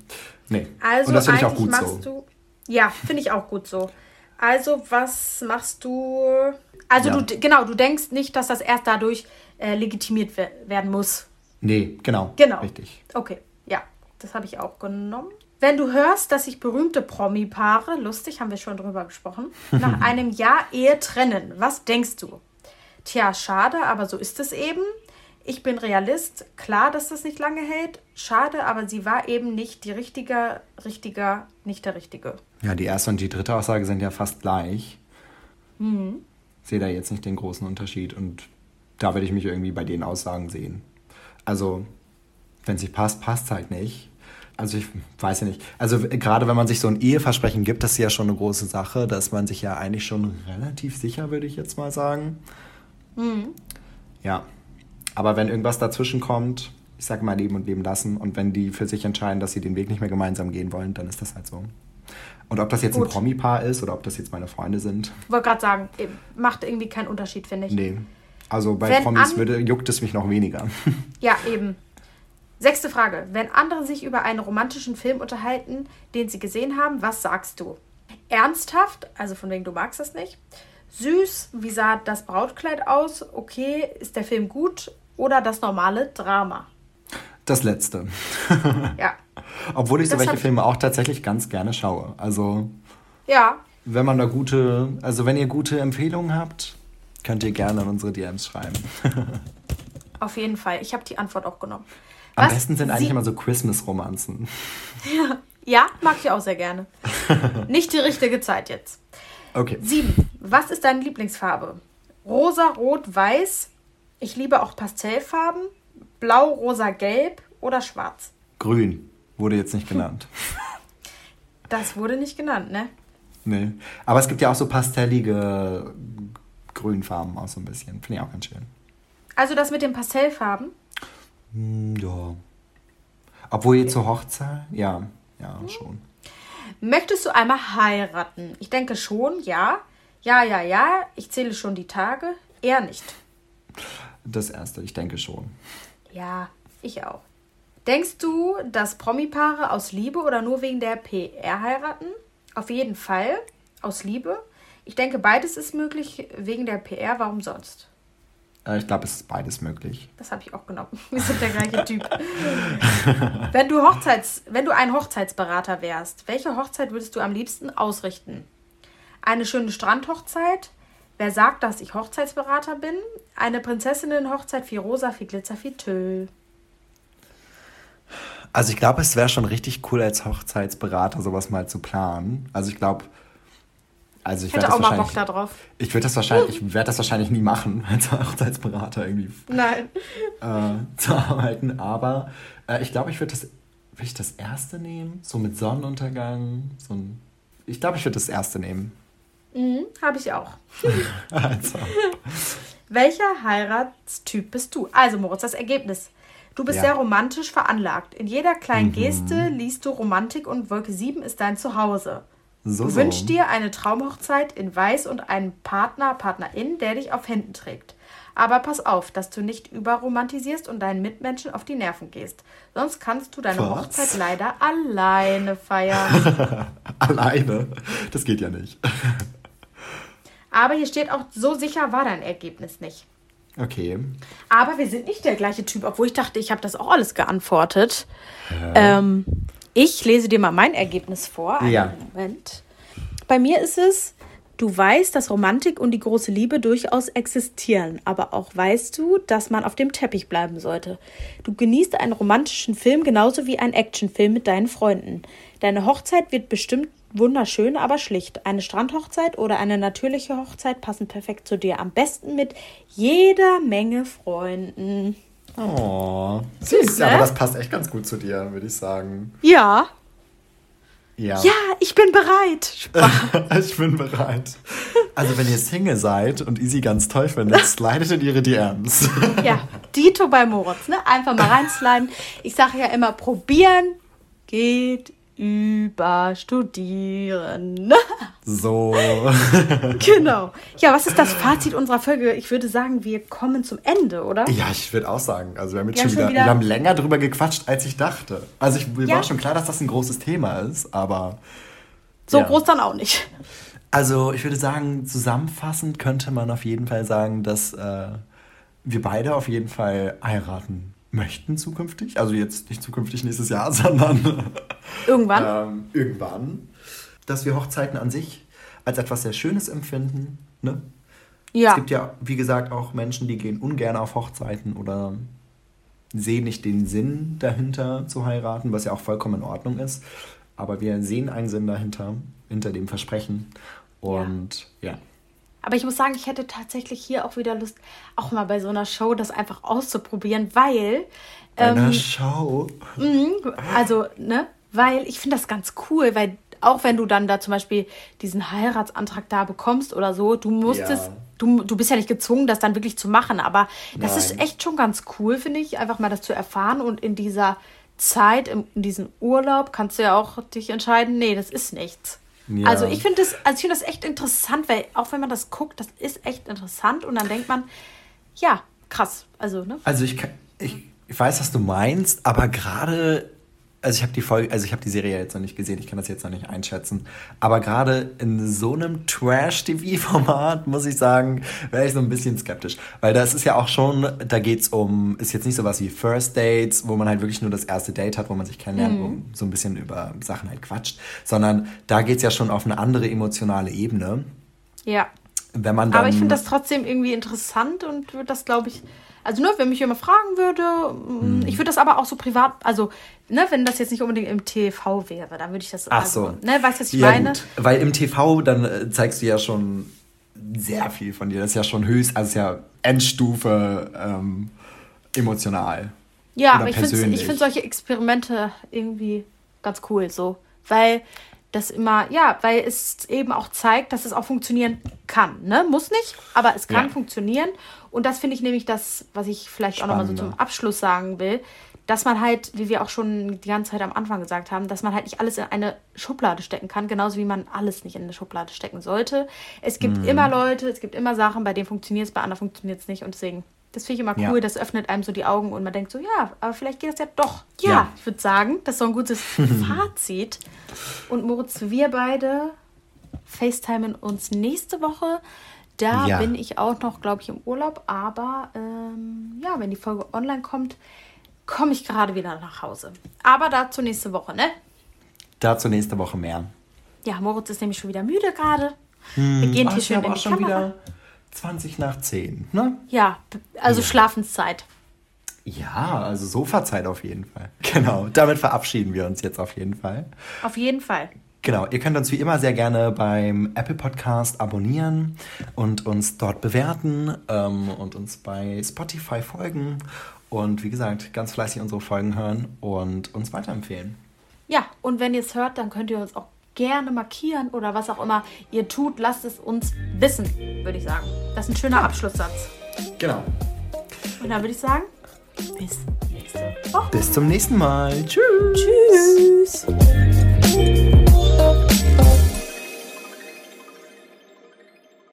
Nee. Also Und das finde ich auch gut machst so. du. Ja, finde ich auch gut so. Also, was machst du? Also, Ja. du genau, du denkst nicht, dass das erst dadurch äh, legitimiert we werden muss. Nee, genau. Genau. Richtig. Okay, ja, das habe ich auch genommen. Wenn du hörst, dass sich berühmte Promi-Paare, lustig, haben wir schon drüber gesprochen, nach einem Jahr Ehe trennen, was denkst du? Tja, schade, aber so ist es eben. Ich bin Realist, klar, dass das nicht lange hält. Schade, aber sie war eben nicht die richtige, richtiger, nicht der richtige. Ja, die erste und die dritte Aussage sind ja fast gleich. Mhm. Sehe da jetzt nicht den großen Unterschied und da würde ich mich irgendwie bei den Aussagen sehen. Also, wenn es nicht passt, passt halt nicht. Also ich weiß ja nicht. Also gerade wenn man sich so ein Eheversprechen gibt, das ist ja schon eine große Sache. Da ist man sich ja eigentlich schon relativ sicher, würde ich jetzt mal sagen. Mhm. Ja. Aber wenn irgendwas dazwischen kommt, ich sage mal leben und leben lassen. Und wenn die für sich entscheiden, dass sie den Weg nicht mehr gemeinsam gehen wollen, dann ist das halt so. Und ob das jetzt Gut. ein Promi-Paar ist oder ob das jetzt meine Freunde sind, Ich wollte gerade sagen, eben, macht irgendwie keinen Unterschied, finde ich. nee. Also bei Wenn Promis würde, juckt es mich noch weniger. Ja, eben. Sechste Frage. Wenn andere sich über einen romantischen Film unterhalten, den sie gesehen haben, was sagst du? Ernsthaft, also von wegen du magst das nicht. Süß, wie sah das Brautkleid aus? Okay, ist der Film gut? Oder das normale Drama? Das letzte. Ja. Obwohl ich so Das welche hab- Filme auch tatsächlich ganz gerne schaue. Also Ja, wenn man da gute, also wenn ihr gute Empfehlungen habt, könnt ihr gerne in unsere DMs schreiben. auf jeden Fall. Ich habe die Antwort auch genommen. Am Was besten sind eigentlich immer so Christmas-Romanzen. Ja, mag ich auch sehr gerne. Nicht die richtige Zeit jetzt. Okay. Sieben. Was ist deine Lieblingsfarbe? Rosa, Rot, Weiß. Ich liebe auch Pastellfarben. Blau, Rosa, Gelb oder Schwarz. Grün wurde jetzt nicht genannt. Das wurde nicht genannt, ne? nee. Aber es gibt ja auch so pastellige Grünfarben auch so ein bisschen. Finde ich auch ganz schön. Also das mit den Pastellfarben. Hm, ja. Obwohl jetzt zur Hochzeit, ja, ja, schon. Möchtest du einmal heiraten? Ich denke schon, ja. Ja, ja, ja. Ich zähle schon die Tage. Eher nicht. Das erste, ich denke schon. Ja, ich auch. Denkst du, dass Promi-Paare aus Liebe oder nur wegen der PR heiraten? Auf jeden Fall. Aus Liebe. Ich denke, beides ist möglich wegen der PR. Warum sonst? Äh, ich glaube, es ist beides möglich. Das habe ich auch genommen. Wir sind der gleiche Typ. wenn, du Hochzeits, wenn du ein Hochzeitsberater wärst, welche Hochzeit würdest du am liebsten ausrichten? Eine schöne Strandhochzeit? Wer sagt, dass ich Hochzeitsberater bin? Eine Prinzessinnenhochzeit, viel rosa, viel Glitzer, viel Tüll. Also ich glaube, es wäre schon richtig cool als Hochzeitsberater sowas mal zu planen. Also ich glaube, also ich hätte auch mal Bock darauf. ich würde das wahrscheinlich, ich werde das wahrscheinlich nie machen, als Hochzeitsberater irgendwie Nein. äh, zu arbeiten. Aber äh, ich glaube, ich würde das, würde ich das erste nehmen, so mit Sonnenuntergang, so ein, ich glaube, ich würde das erste nehmen. Mhm, habe ich auch. Also, Welcher Heiratstyp bist du? Also, Moritz, das Ergebnis. Du bist ja. sehr romantisch veranlagt. In jeder kleinen mhm. Geste liest du Romantik und Wolke 7 ist dein Zuhause. So, du wünschst dir eine Traumhochzeit in Weiß und einen Partner, Partnerin, der dich auf Händen trägt. Aber pass auf, dass du nicht überromantisierst und deinen Mitmenschen auf die Nerven gehst. Sonst kannst du deine Was? Hochzeit leider alleine feiern. alleine? Das geht ja nicht. Aber hier steht auch, so sicher war dein Ergebnis nicht. Okay. Aber wir sind nicht der gleiche Typ, obwohl ich dachte, ich habe das auch alles geantwortet. Ähm, ich lese dir mal mein Ergebnis vor. Einen ja. Moment. Bei mir ist es, Du weißt, dass Romantik und die große Liebe durchaus existieren, aber auch weißt du, dass man auf dem Teppich bleiben sollte. Du genießt einen romantischen Film genauso wie einen Actionfilm mit deinen Freunden. Deine Hochzeit wird bestimmt wunderschön, aber schlicht. Eine Strandhochzeit oder eine natürliche Hochzeit passen perfekt zu dir. Am besten mit jeder Menge Freunden. Oh, süß. Ne? Aber das passt echt ganz gut zu dir, würde ich sagen. Ja, ja. Ja, ich bin bereit. ich bin bereit. Also, wenn ihr Single seid und Easy ganz toll findet, slidet in ihre DMs. ja, Dito bei Moritz, ne? Einfach mal reinsliden. Ich sage ja immer, probieren geht über Studieren. So. genau. Ja, was ist das Fazit unserer Folge? Ich würde sagen, wir kommen zum Ende, oder? Ja, ich würde auch sagen. Also wir haben jetzt ja, schon, wieder, wieder, wir haben länger drüber gequatscht, als ich dachte. Also ich, mir ja. war schon klar, dass das ein großes Thema ist, aber. So ja. groß dann auch nicht. Also ich würde sagen, zusammenfassend könnte man auf jeden Fall sagen, dass äh, wir beide auf jeden Fall heiraten möchten zukünftig. Also jetzt nicht zukünftig nächstes Jahr, sondern irgendwann. ähm, irgendwann. Dass wir Hochzeiten an sich als etwas sehr Schönes empfinden. Ne? Ja. Es gibt ja, wie gesagt, auch Menschen, die gehen ungern auf Hochzeiten oder sehen nicht den Sinn dahinter zu heiraten, was ja auch vollkommen in Ordnung ist. Aber wir sehen einen Sinn dahinter, hinter dem Versprechen. Und ja. ja. Aber ich muss sagen, ich hätte tatsächlich hier auch wieder Lust, auch mal bei so einer Show das einfach auszuprobieren, weil. Bei ähm, einer Show? Mh, also, ne? Weil ich finde das ganz cool, weil auch wenn du dann da zum Beispiel diesen Heiratsantrag da bekommst oder so, du musstest, ja. du, du bist ja nicht gezwungen, das dann wirklich zu machen, aber das Nein. ist echt schon ganz cool, finde ich, einfach mal das zu erfahren und in dieser Zeit, in, in diesem Urlaub kannst du ja auch dich entscheiden, nee, das ist nichts. Ja. Also ich finde das, also ich das echt interessant, weil auch wenn man das guckt, das ist echt interessant und dann denkt man, ja, krass. Also, ne? Also ich, ich, ich weiß, was du meinst, aber gerade also ich habe die Folge, also ich habe die Serie jetzt noch nicht gesehen, ich kann das jetzt noch nicht einschätzen. Aber gerade in so einem Trash-TV-Format, muss ich sagen, wäre ich so ein bisschen skeptisch. Weil das ist ja auch schon, da geht's um, ist jetzt nicht sowas wie First Dates, wo man halt wirklich nur das erste Date hat, wo man sich kennenlernt, mhm. wo so ein bisschen über Sachen halt quatscht, sondern da geht's ja schon auf eine andere emotionale Ebene. Ja. Wenn man dann, Aber ich finde das trotzdem irgendwie interessant und würde das, glaube ich, also, ne, wenn mich jemand fragen würde, hm. ich würde das aber auch so privat, also, ne, wenn das jetzt nicht unbedingt im TV wäre, dann würde ich das. Ach also, so. Ne, weißt du, was ich ja, meine? Gut. Weil im TV, dann äh, zeigst du ja schon sehr viel von dir. Das ist ja schon höchst, also ja Endstufe ähm, emotional. Ja, aber ich finde ich find solche Experimente irgendwie ganz cool, so. Weil das immer, ja, weil es eben auch zeigt, dass es auch funktionieren kann. Ne? Muss nicht, aber es kann ja. funktionieren. Und das finde ich nämlich das, was ich vielleicht Spannender. auch nochmal so zum Abschluss sagen will, dass man halt, wie wir auch schon die ganze Zeit am Anfang gesagt haben, dass man halt nicht alles in eine Schublade stecken kann, genauso wie man alles nicht in eine Schublade stecken sollte. Es gibt mhm. immer Leute, es gibt immer Sachen, bei denen funktioniert es, bei anderen funktioniert es nicht. Und deswegen, das finde ich immer cool, ja. das öffnet einem so die Augen und man denkt so, ja, aber vielleicht geht das ja doch. Ja, ja. ich würde sagen, das ist so ein gutes Fazit. Und Moritz, wir beide FaceTimen uns nächste Woche da ja. bin ich auch noch, glaube ich, im Urlaub. Aber ähm, ja, wenn die Folge online kommt, komme ich gerade wieder nach Hause. Aber dazu nächste Woche, ne? Dazu nächste Woche mehr. Ja, Moritz ist nämlich schon wieder müde gerade. Hm, Wir gehen hier schön in die schon Kamera. wieder 20 nach 10, ne? Ja, also ja. Schlafenszeit. Ja, also Sofazeit auf jeden Fall. Genau, damit verabschieden wir uns jetzt auf jeden Fall. Auf jeden Fall. Genau, ihr könnt uns wie immer sehr gerne beim Apple Podcast abonnieren und uns dort bewerten ähm, und uns bei Spotify folgen und wie gesagt, ganz fleißig unsere Folgen hören und uns weiterempfehlen. Ja, und wenn ihr es hört, dann könnt ihr uns auch gerne markieren oder was auch immer ihr tut, lasst es uns wissen, würde ich sagen. Das ist ein schöner Abschlusssatz. Genau. Und dann würde ich sagen, bis nächste Woche. Bis zum nächsten Mal. Tschüss. Tschüss.